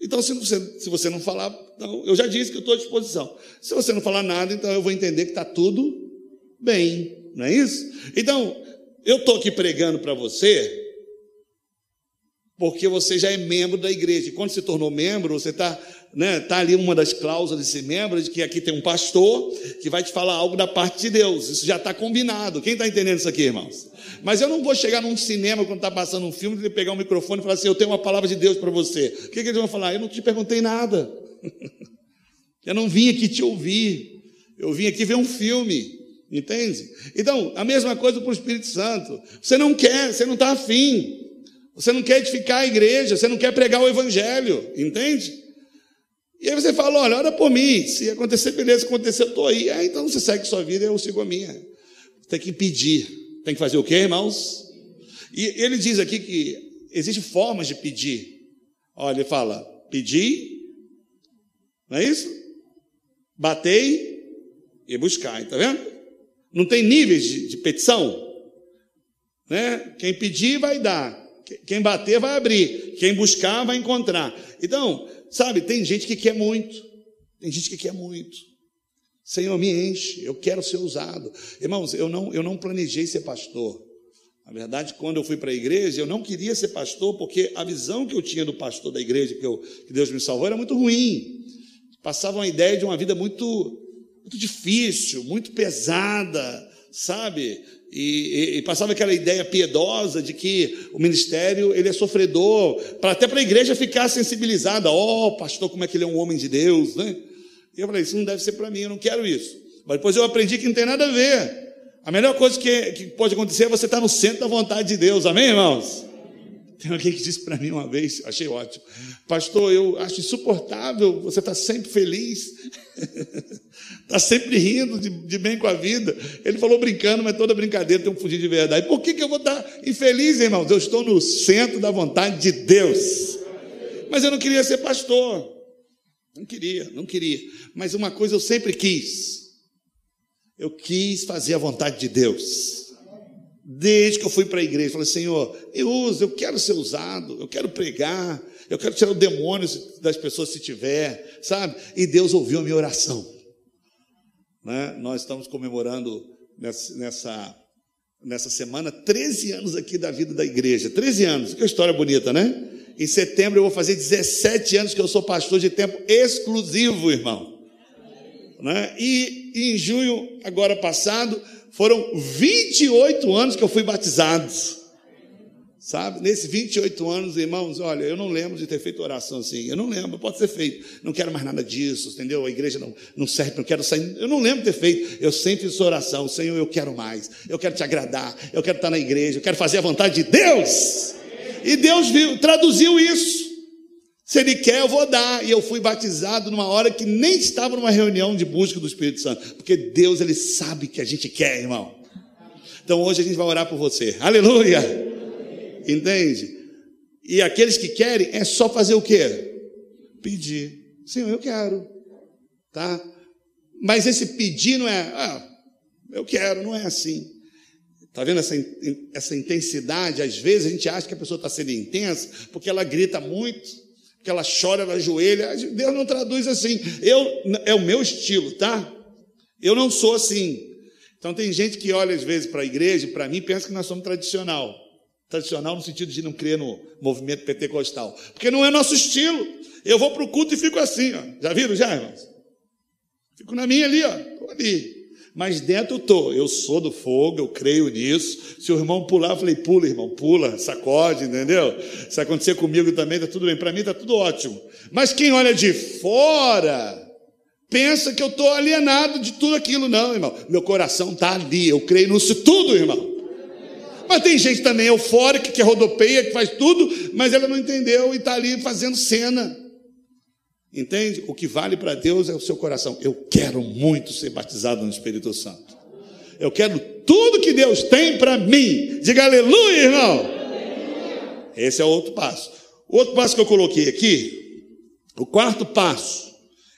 Então, se você, se você não falar, então, eu já disse que eu estou à disposição. Se você não falar nada, então eu vou entender que está tudo bem, não é isso? Então, eu estou aqui pregando para você, porque você já é membro da igreja. E quando se tornou membro, você está né, tá ali uma das cláusulas de ser membro, de que aqui tem um pastor que vai te falar algo da parte de Deus. Isso já está combinado. Quem está entendendo isso aqui, irmãos? Mas eu não vou chegar num cinema quando está passando um filme e pegar um microfone e falar assim: Eu tenho uma palavra de Deus para você. O que, que eles vão falar? Eu não te perguntei nada. eu não vim aqui te ouvir. Eu vim aqui ver um filme. Entende? Então, a mesma coisa para o Espírito Santo. Você não quer, você não está afim. Você não quer edificar a igreja, você não quer pregar o evangelho, entende? E aí você fala: olha, ora por mim, se acontecer, beleza, acontecer, eu estou aí. Ah, então você segue sua vida eu sigo a minha. Tem que pedir. Tem que fazer o quê, irmãos? E ele diz aqui que existem formas de pedir. Olha, ele fala: pedir, não é isso? Batei e buscar, está vendo? Não tem níveis de, de petição. Né? Quem pedir vai dar. Quem bater vai abrir, quem buscar vai encontrar. Então, sabe, tem gente que quer muito, tem gente que quer muito. Senhor, me enche, eu quero ser usado. Irmãos, eu não, eu não planejei ser pastor. Na verdade, quando eu fui para a igreja, eu não queria ser pastor, porque a visão que eu tinha do pastor da igreja, que, eu, que Deus me salvou, era muito ruim. Passava uma ideia de uma vida muito, muito difícil, muito pesada, sabe? E, e, e, passava aquela ideia piedosa de que o ministério ele é sofredor, para até para a igreja ficar sensibilizada. Ó, oh, pastor, como é que ele é um homem de Deus, né? E eu falei, isso não deve ser para mim, eu não quero isso. Mas depois eu aprendi que não tem nada a ver. A melhor coisa que, que pode acontecer é você estar no centro da vontade de Deus, amém, irmãos? Tem alguém que disse para mim uma vez, achei ótimo, pastor, eu acho insuportável, você está sempre feliz. Está sempre rindo de, de, bem com a vida. Ele falou brincando, mas toda brincadeira tem um fugir de verdade. Por que, que eu vou estar infeliz, irmãos? Eu estou no centro da vontade de Deus. Mas eu não queria ser pastor. Não queria, não queria. Mas uma coisa eu sempre quis. Eu quis fazer a vontade de Deus. Desde que eu fui para a igreja, falei, Senhor, eu uso, eu quero ser usado, eu quero pregar, eu quero tirar o demônio das pessoas se tiver, sabe? E Deus ouviu a minha oração. Né? Nós estamos comemorando nessa, nessa, semana 13 anos aqui da vida da igreja. 13 anos, que história bonita, né? Em setembro eu vou fazer 17 anos que eu sou pastor de tempo exclusivo, irmão. Né? E em junho, agora passado, foram 28 anos que eu fui batizado. Sabe? Nesses 28 anos, irmãos, olha, eu não lembro de ter feito oração assim. Eu não lembro, pode ser feito. Não quero mais nada disso, entendeu? A igreja não, não serve, não quero sair. Eu não lembro de ter feito. Eu sempre fiz oração. Senhor, eu quero mais. Eu quero te agradar. Eu quero estar na igreja. Eu quero fazer a vontade de Deus. E Deus viu, traduziu isso. Se Ele quer, eu vou dar. E eu fui batizado numa hora que nem estava numa reunião de busca do Espírito Santo. Porque Deus, Ele sabe que a gente quer, irmão. Então hoje a gente vai orar por você. Aleluia. Entende? E aqueles que querem é só fazer o quê? Pedir. Senhor, eu quero. Tá? Mas esse pedir não é, ah, eu quero, não é assim. Está vendo essa, essa intensidade? Às vezes a gente acha que a pessoa está sendo intensa porque ela grita muito, porque ela chora, ela ajoelha. Deus não traduz assim. Eu, é o meu estilo, tá? Eu não sou assim. Então tem gente que olha às vezes para a igreja, para mim, pensa que nós somos tradicional. Tradicional no sentido de não crer no movimento pentecostal. Porque não é nosso estilo. Eu vou para o culto e fico assim, ó. Já viram já, irmãos? Fico na minha ali, ó. Estou ali. Mas dentro eu estou. Eu sou do fogo, eu creio nisso. Se o irmão pular, eu falei, pula, irmão, pula, sacode, entendeu? Se acontecer comigo também, está tudo bem. Para mim está tudo ótimo. Mas quem olha de fora pensa que eu estou alienado de tudo aquilo. Não, irmão. Meu coração está ali. Eu creio nisso tudo, irmão. Mas tem gente também eufórica, que rodopeia, que faz tudo, mas ela não entendeu e está ali fazendo cena. Entende? O que vale para Deus é o seu coração. Eu quero muito ser batizado no Espírito Santo. Eu quero tudo que Deus tem para mim. Diga aleluia, irmão. Esse é outro passo. O outro passo que eu coloquei aqui O quarto passo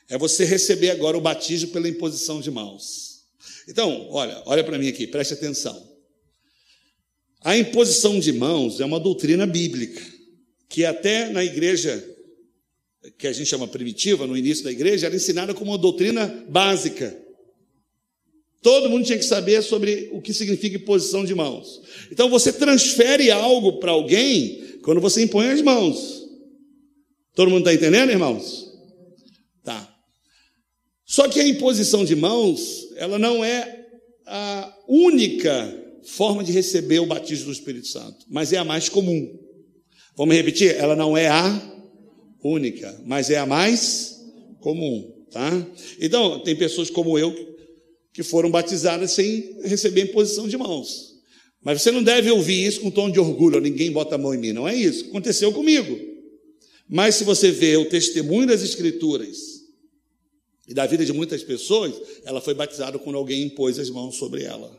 é você receber agora o batismo pela imposição de mãos. Então, olha, olha para mim aqui, preste atenção. A imposição de mãos é uma doutrina bíblica, que até na igreja que a gente chama primitiva, no início da igreja, era ensinada como uma doutrina básica. Todo mundo tinha que saber sobre o que significa imposição de mãos. Então você transfere algo para alguém quando você impõe as mãos. Todo mundo está entendendo, irmãos? Tá. Só que a imposição de mãos, ela não é a única forma de receber o batismo do Espírito Santo, mas é a mais comum. Vamos repetir? Ela não é a única, mas é a mais comum, tá? Então, tem pessoas como eu que foram batizadas sem receber imposição de mãos. Mas você não deve ouvir isso com tom de orgulho, ninguém bota a mão em mim, não é isso. Aconteceu comigo. Mas se você vê o testemunho das Escrituras e da vida de muitas pessoas, ela foi batizada quando alguém impôs as mãos sobre ela.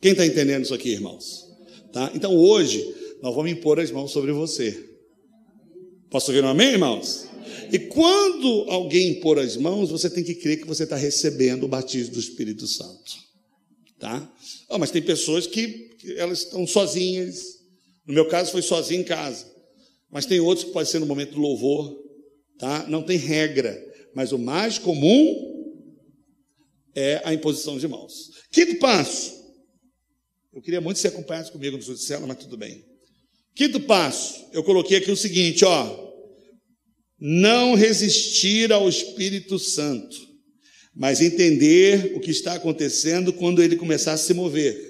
Quem está entendendo isso aqui, irmãos? Tá? Então hoje nós vamos impor as mãos sobre você. Posso ouvir um amém, irmãos? E quando alguém impor as mãos, você tem que crer que você está recebendo o batismo do Espírito Santo. Tá? Oh, mas tem pessoas que, elas estão sozinhas. No meu caso foi sozinho em casa. Mas tem outros que pode ser no momento do louvor. Tá? Não tem regra. Mas o mais comum é a imposição de mãos. Quinto passo. Eu queria muito que você acompanhasse comigo no Judiciário, mas tudo bem. Quinto passo, eu coloquei aqui o seguinte, ó. Não resistir ao Espírito Santo, mas entender o que está acontecendo quando ele começar a se mover.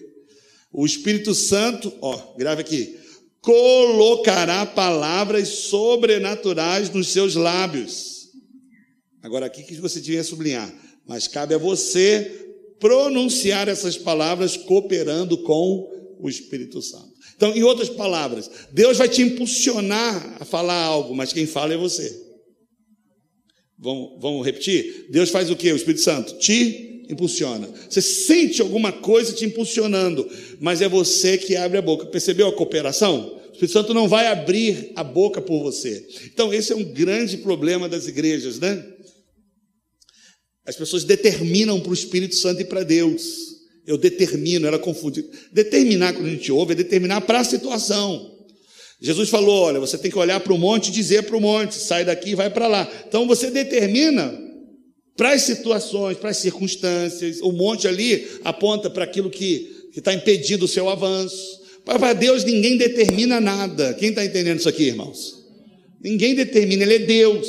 O Espírito Santo, ó, grave aqui, colocará palavras sobrenaturais nos seus lábios. Agora aqui que você devia sublinhar, mas cabe a você pronunciar essas palavras cooperando com o Espírito Santo. Então, em outras palavras, Deus vai te impulsionar a falar algo, mas quem fala é você. Vamos, vamos repetir? Deus faz o que? O Espírito Santo te impulsiona. Você sente alguma coisa te impulsionando, mas é você que abre a boca. Percebeu a cooperação? O Espírito Santo não vai abrir a boca por você. Então, esse é um grande problema das igrejas, né? As pessoas determinam para o Espírito Santo e para Deus. Eu determino, ela confunde. Determinar, quando a gente ouve, é determinar para a situação. Jesus falou: olha, você tem que olhar para o monte e dizer para o monte, sai daqui e vai para lá. Então você determina para as situações, para as circunstâncias. O monte ali aponta para aquilo que está impedindo o seu avanço. Para Deus ninguém determina nada. Quem está entendendo isso aqui, irmãos? Ninguém determina, Ele é Deus.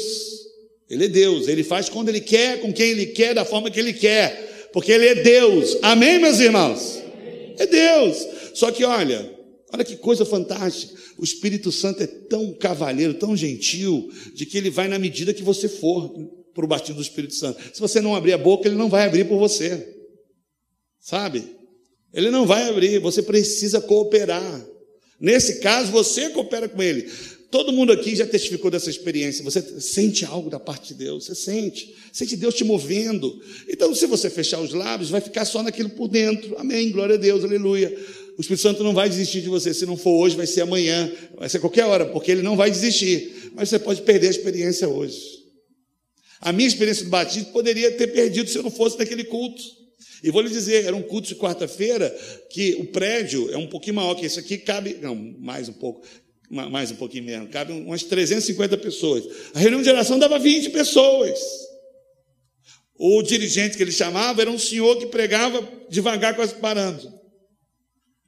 Ele é Deus, Ele faz quando Ele quer, com quem Ele quer, da forma que Ele quer porque Ele é Deus. Amém, meus irmãos? É Deus. Só que olha, olha que coisa fantástica. O Espírito Santo é tão cavalheiro, tão gentil, de que ele vai na medida que você for para o batismo do Espírito Santo. Se você não abrir a boca, ele não vai abrir por você. Sabe? Ele não vai abrir, você precisa cooperar. Nesse caso, você coopera com ele. Todo mundo aqui já testificou dessa experiência. Você sente algo da parte de Deus, você sente, sente Deus te movendo. Então, se você fechar os lábios, vai ficar só naquilo por dentro. Amém, glória a Deus, aleluia. O Espírito Santo não vai desistir de você. Se não for hoje, vai ser amanhã, vai ser qualquer hora, porque ele não vai desistir. Mas você pode perder a experiência hoje. A minha experiência do batismo poderia ter perdido se eu não fosse naquele culto. E vou lhe dizer, era um culto de quarta-feira que o prédio é um pouquinho maior que esse aqui, cabe, não, mais um pouco, mais um pouquinho mesmo, cabe umas 350 pessoas. A reunião de oração dava 20 pessoas. O dirigente que ele chamava era um senhor que pregava devagar, quase parando.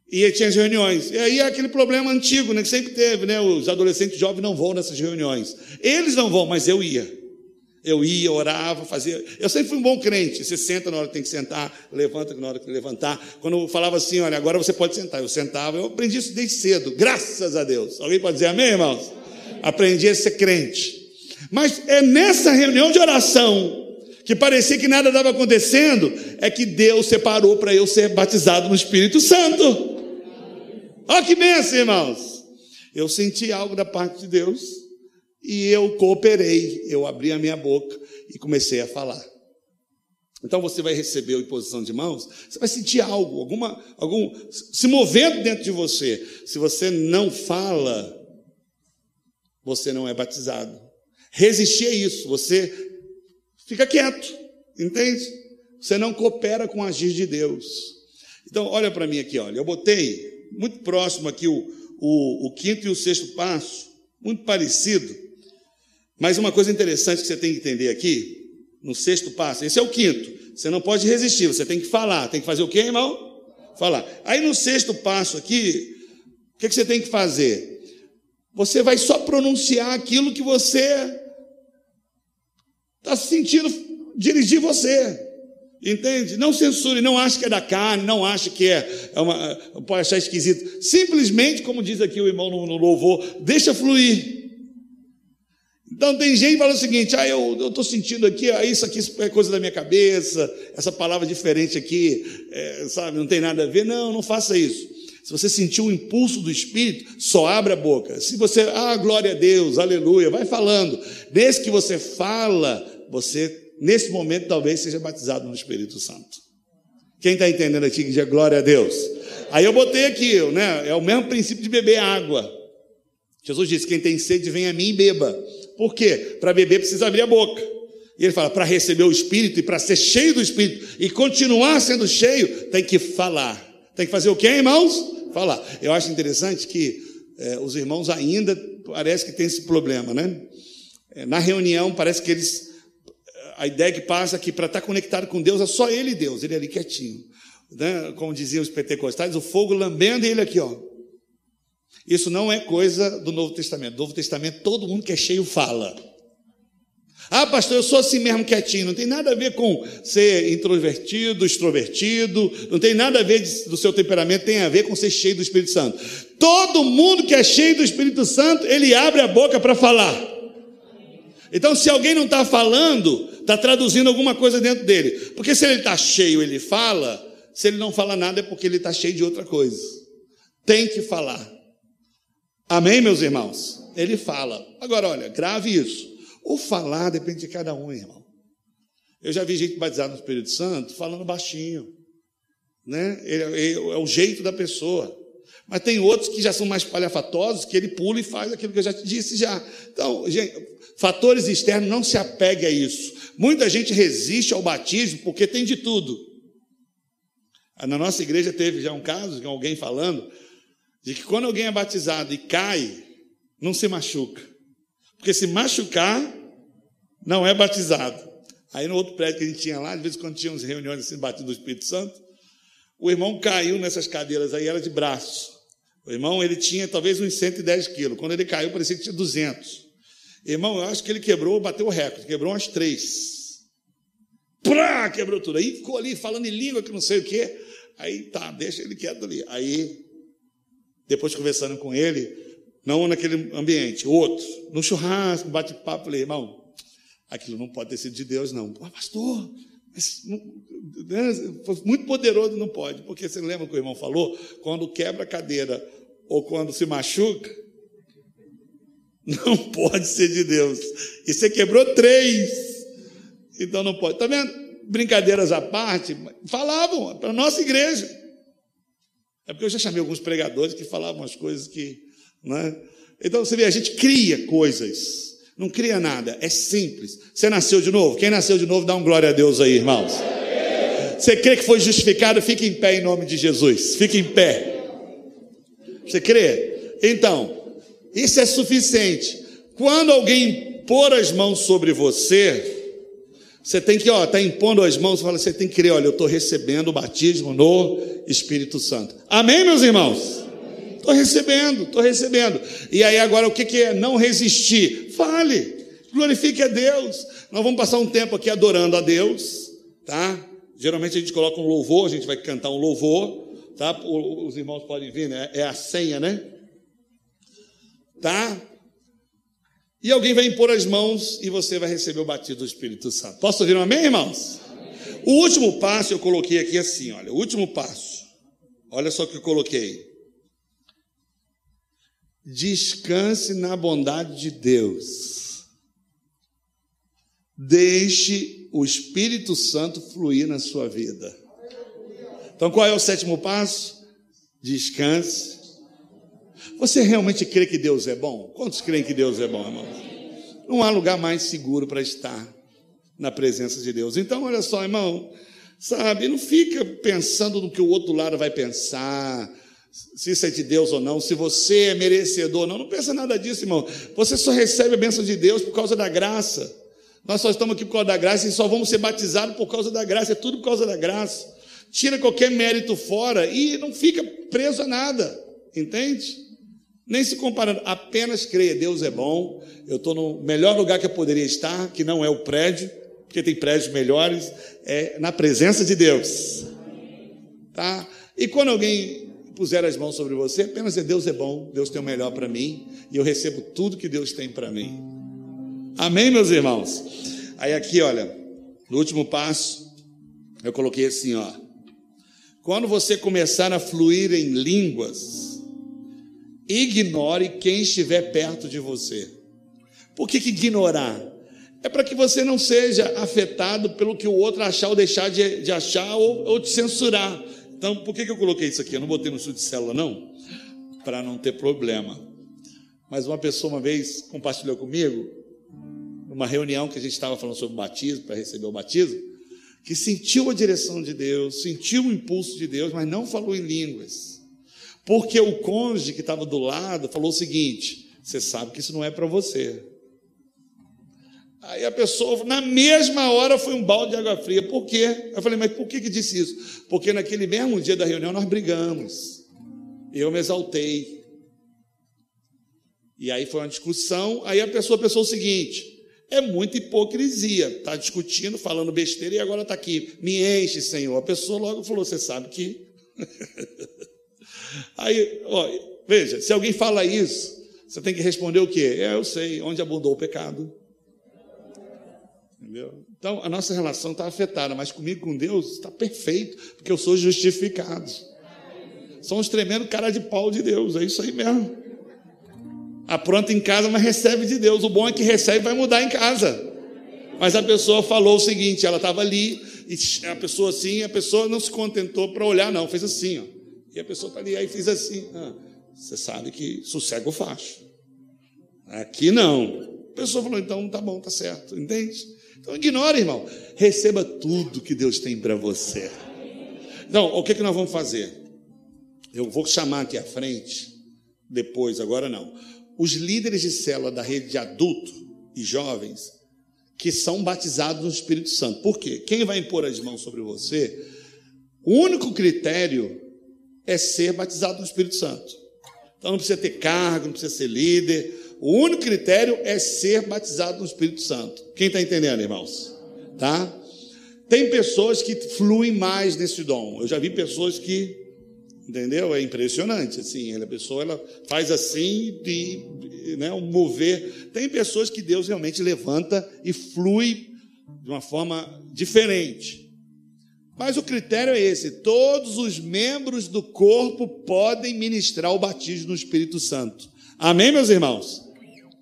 E tinha as reuniões. E aí é aquele problema antigo, né, que sempre teve, né? Os adolescentes jovens não vão nessas reuniões. Eles não vão, mas eu ia. Eu ia, orava, fazia. Eu sempre fui um bom crente. Você senta na hora que tem que sentar, levanta na hora que levantar. Quando eu falava assim, olha, agora você pode sentar. Eu sentava, eu aprendi isso desde cedo, graças a Deus. Alguém pode dizer amém, irmãos? Aprendi a ser crente. Mas é nessa reunião de oração, que parecia que nada estava acontecendo, é que Deus separou para eu ser batizado no Espírito Santo. Olha que benção, irmãos. Eu senti algo da parte de Deus e eu cooperei, eu abri a minha boca e comecei a falar. Então você vai receber a imposição de mãos, você vai sentir algo, alguma, algum se movendo dentro de você. Se você não fala, você não é batizado. Resistir é isso, você fica quieto, entende? Você não coopera com o agir de Deus. Então, olha para mim aqui, olha, eu botei muito próximo aqui o, o, o quinto e o sexto passo, muito parecido, mas uma coisa interessante que você tem que entender aqui, no sexto passo, esse é o quinto, você não pode resistir, você tem que falar, tem que fazer o quê, irmão? Falar. Aí no sexto passo aqui, o que, você tem que fazer? Você vai só pronunciar aquilo que você está sentindo dirigir você. Entende? Não censure, não ache que é da carne, não ache que é, é uma, pode achar esquisito. Simplesmente, como diz aqui o irmão no, no louvor, deixa fluir. Então tem gente que fala o seguinte: ah, eu estou sentindo aqui, ah, isso aqui é coisa da minha cabeça, essa palavra diferente aqui, é, sabe, não tem nada a ver. Não, não faça isso. Se você sentiu o impulso do Espírito, só abra a boca. Se você, ah, glória a Deus, aleluia, vai falando. Desde que você fala, você, nesse momento, talvez seja batizado no Espírito Santo. Quem está entendendo aqui que diz glória a Deus? Aí eu botei aqui, né? É o mesmo princípio de beber água. Jesus disse: quem tem sede, vem a mim e beba. Por quê? Para beber precisa abrir a boca. E ele fala: para receber o Espírito e para ser cheio do Espírito e continuar sendo cheio, tem que falar. Tem que fazer o quê, irmãos? Falar. Eu acho interessante que é, os irmãos ainda parece que tem esse problema, né? É, na reunião parece que eles a ideia que passa aqui para estar tá conectado com Deus é só ele e Deus, ele ali quietinho. Né? Como diziam os pentecostais, o fogo lambendo e ele aqui, ó. Isso não é coisa do Novo Testamento. No Novo Testamento, todo mundo que é cheio fala. Ah, pastor, eu sou assim mesmo quietinho. Não tem nada a ver com ser introvertido, extrovertido. Não tem nada a ver do seu temperamento. Tem a ver com ser cheio do Espírito Santo. Todo mundo que é cheio do Espírito Santo, ele abre a boca para falar. Então, se alguém não está falando, está traduzindo alguma coisa dentro dele. Porque se ele está cheio, ele fala. Se ele não fala nada, é porque ele está cheio de outra coisa. Tem que falar. Amém, meus irmãos? Ele fala. Agora, olha, grave isso. O falar depende de cada um, irmão. Eu já vi gente batizada no Espírito Santo falando baixinho. Né? É, é o jeito da pessoa. Mas tem outros que já são mais palhafatosos, que ele pula e faz aquilo que eu já te disse já. Então, gente, fatores externos, não se apegue a isso. Muita gente resiste ao batismo porque tem de tudo. Na nossa igreja teve já um caso de alguém falando de que quando alguém é batizado e cai, não se machuca. Porque se machucar, não é batizado. Aí no outro prédio que a gente tinha lá, de vez em quando tinha reuniões assim, batido do Espírito Santo, o irmão caiu nessas cadeiras aí, era de braço. O irmão, ele tinha talvez uns 110 quilos. Quando ele caiu, parecia que tinha 200. Irmão, eu acho que ele quebrou, bateu o recorde, quebrou umas três. Prá, quebrou tudo. Aí ficou ali falando em língua que não sei o quê. Aí tá, deixa ele quieto ali. Aí, depois conversando com ele, não naquele ambiente, outro, no churrasco, bate-papo, falei, irmão, aquilo não pode ter sido de Deus, não. Pô, pastor, mas né, muito poderoso não pode, porque você lembra que o irmão falou? Quando quebra a cadeira ou quando se machuca, não pode ser de Deus. E você quebrou três. Então não pode. Está vendo? Brincadeiras à parte, falavam para a nossa igreja. É porque eu já chamei alguns pregadores que falavam as coisas que. Né? Então você vê, a gente cria coisas. Não cria nada, é simples. Você nasceu de novo? Quem nasceu de novo, dá um glória a Deus aí, irmãos. Você crê que foi justificado? Fique em pé em nome de Jesus. Fique em pé. Você crê? Então, isso é suficiente. Quando alguém pôr as mãos sobre você, você tem que, ó, tá impondo as mãos, fala, você tem que crer, olha, eu estou recebendo o batismo no Espírito Santo. Amém, meus irmãos? Estou recebendo, estou recebendo. E aí agora o que, que é não resistir? Fale, glorifique a Deus. Nós vamos passar um tempo aqui adorando a Deus, tá? Geralmente a gente coloca um louvor, a gente vai cantar um louvor, tá? Os irmãos podem vir, né? É a senha, né? tá? E alguém vai impor as mãos e você vai receber o batido do Espírito Santo. Posso ouvir um amém, irmãos? Amém. O último passo eu coloquei aqui assim, olha, o último passo. Olha só o que eu coloquei. Descanse na bondade de Deus. Deixe o Espírito Santo fluir na sua vida. Então, qual é o sétimo passo? Descanse você realmente crê que Deus é bom? Quantos creem que Deus é bom, irmão? Não há lugar mais seguro para estar na presença de Deus. Então, olha só, irmão, sabe, não fica pensando no que o outro lado vai pensar, se isso é de Deus ou não, se você é merecedor ou não. Não pensa nada disso, irmão. Você só recebe a bênção de Deus por causa da graça. Nós só estamos aqui por causa da graça e só vamos ser batizados por causa da graça. É tudo por causa da graça. Tira qualquer mérito fora e não fica preso a nada. Entende? Nem se comparando. Apenas creia. Deus é bom. Eu estou no melhor lugar que eu poderia estar, que não é o prédio, porque tem prédios melhores, é na presença de Deus. Tá? E quando alguém puser as mãos sobre você, apenas é Deus é bom, Deus tem o melhor para mim e eu recebo tudo que Deus tem para mim. Amém, meus irmãos? Aí aqui, olha, no último passo, eu coloquei assim, ó. Quando você começar a fluir em línguas, ignore quem estiver perto de você. Por que, que ignorar? É para que você não seja afetado pelo que o outro achar ou deixar de, de achar ou, ou te censurar. Então, por que, que eu coloquei isso aqui? Eu não botei no estudo de célula, não, para não ter problema. Mas uma pessoa uma vez compartilhou comigo, numa reunião que a gente estava falando sobre batismo, para receber o batismo, que sentiu a direção de Deus, sentiu o impulso de Deus, mas não falou em línguas. Porque o cônjuge que estava do lado falou o seguinte: você sabe que isso não é para você. Aí a pessoa, na mesma hora, foi um balde de água fria. Por quê? Eu falei, mas por que, que disse isso? Porque naquele mesmo dia da reunião nós brigamos. Eu me exaltei. E aí foi uma discussão. Aí a pessoa pensou o seguinte: é muita hipocrisia. Está discutindo, falando besteira e agora está aqui. Me enche, Senhor. A pessoa logo falou: Você sabe que. Aí, ó, veja, se alguém fala isso, você tem que responder o quê? É, eu sei, onde abundou o pecado Entendeu? Então, a nossa relação está afetada, mas comigo, com Deus, está perfeito, porque eu sou justificado. Somos tremendo cara de pau de Deus, é isso aí mesmo. Apronta em casa, mas recebe de Deus. O bom é que recebe vai mudar em casa. Mas a pessoa falou o seguinte: ela estava ali, e a pessoa assim, a pessoa não se contentou para olhar, não, fez assim, ó. E a pessoa está ali, aí fez assim. Ah, você sabe que sossego faço. Aqui não. A pessoa falou, então tá bom, tá certo, entende? Então ignore, irmão. Receba tudo que Deus tem para você. Então, o que, que nós vamos fazer? Eu vou chamar aqui à frente, depois, agora não. Os líderes de célula da rede de adulto e jovens que são batizados no Espírito Santo. Por quê? Quem vai impor as mãos sobre você? O único critério é ser batizado no Espírito Santo. Então não precisa ter cargo, não precisa ser líder, o único critério é ser batizado no Espírito Santo. Quem está entendendo, irmãos? Tá? Tem pessoas que fluem mais nesse dom. Eu já vi pessoas que, entendeu? É impressionante, assim. A pessoa ela faz assim e, né, mover. Tem pessoas que Deus realmente levanta e flui de uma forma diferente. Mas o critério é esse: todos os membros do corpo podem ministrar o batismo no Espírito Santo. Amém, meus irmãos?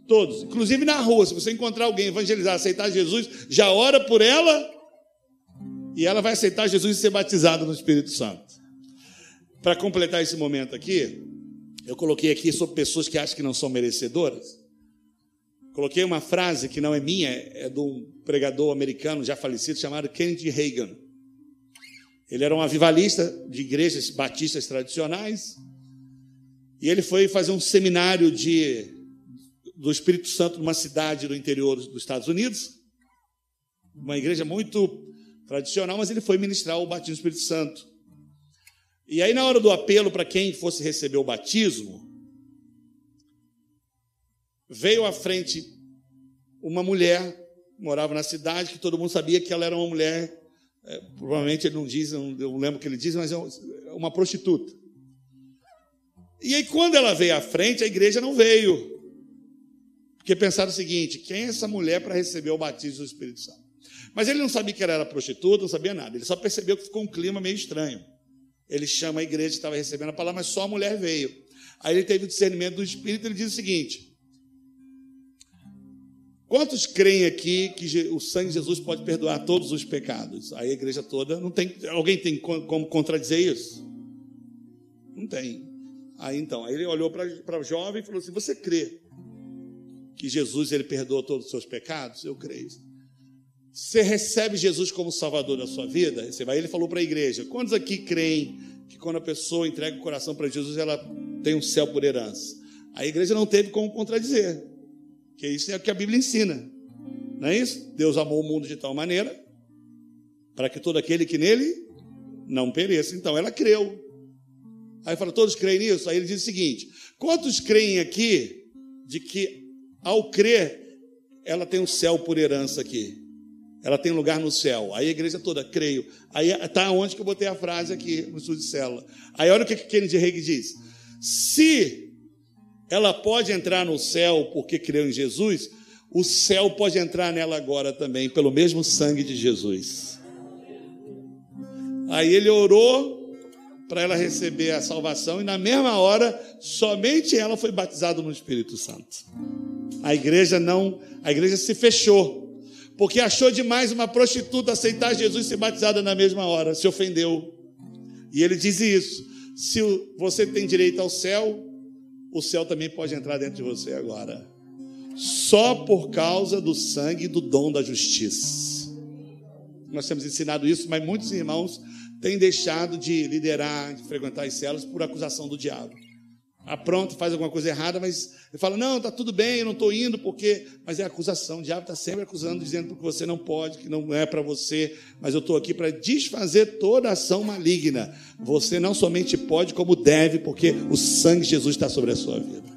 Todos. Inclusive na rua, se você encontrar alguém evangelizar, aceitar Jesus, já ora por ela e ela vai aceitar Jesus e ser batizada no Espírito Santo. Para completar esse momento aqui, eu coloquei aqui sobre pessoas que acham que não são merecedoras. Coloquei uma frase que não é minha, é de um pregador americano já falecido chamado Kennedy Reagan. Ele era um avivalista de igrejas batistas tradicionais e ele foi fazer um seminário de do Espírito Santo numa cidade do interior dos Estados Unidos, uma igreja muito tradicional, mas ele foi ministrar o batismo do Espírito Santo. E aí, na hora do apelo para quem fosse receber o batismo, veio à frente uma mulher, morava na cidade, que todo mundo sabia que ela era uma mulher, é, provavelmente ele não diz, eu não lembro o que ele diz, mas é, é uma prostituta. E aí, quando ela veio à frente, a igreja não veio. Porque pensaram o seguinte: quem é essa mulher para receber o batismo do Espírito Santo? Mas ele não sabia que ela era prostituta, não sabia nada. Ele só percebeu que ficou um clima meio estranho. Ele chama a igreja que estava recebendo a palavra, mas só a mulher veio. Aí ele teve o discernimento do Espírito e ele diz o seguinte: Quantos creem aqui que o sangue de Jesus pode perdoar todos os pecados? Aí a igreja toda não tem. Alguém tem como contradizer isso? Não tem. Aí então, aí ele olhou para o jovem e falou assim: Você crê que Jesus ele perdoa todos os seus pecados? Eu creio. Você recebe Jesus como Salvador da sua vida? Você vai, ele falou para a igreja. Quantos aqui creem que quando a pessoa entrega o coração para Jesus, ela tem um céu por herança? A igreja não teve como contradizer, que isso é o que a Bíblia ensina. Não é isso? Deus amou o mundo de tal maneira para que todo aquele que nele não pereça. Então ela creu. Aí fala, todos creem nisso? Aí ele diz o seguinte: quantos creem aqui de que ao crer ela tem o um céu por herança aqui? Ela tem lugar no céu. Aí a igreja toda, creio. Aí está onde que eu botei a frase aqui no estudo de célula. Aí olha o que Kennedy Reagan diz. Se ela pode entrar no céu porque creu em Jesus, o céu pode entrar nela agora também, pelo mesmo sangue de Jesus. Aí ele orou para ela receber a salvação e na mesma hora somente ela foi batizada no Espírito Santo. A igreja não, a igreja se fechou porque achou demais uma prostituta aceitar Jesus e ser batizada na mesma hora, se ofendeu. E ele diz isso: se você tem direito ao céu, o céu também pode entrar dentro de você agora. Só por causa do sangue e do dom da justiça. Nós temos ensinado isso, mas muitos irmãos têm deixado de liderar, de frequentar as celas por acusação do diabo apronta, faz alguma coisa errada, mas ele fala: Não, está tudo bem, eu não estou indo, porque. Mas é acusação, o diabo está sempre acusando, dizendo que você não pode, que não é para você, mas eu estou aqui para desfazer toda ação maligna. Você não somente pode, como deve, porque o sangue de Jesus está sobre a sua vida.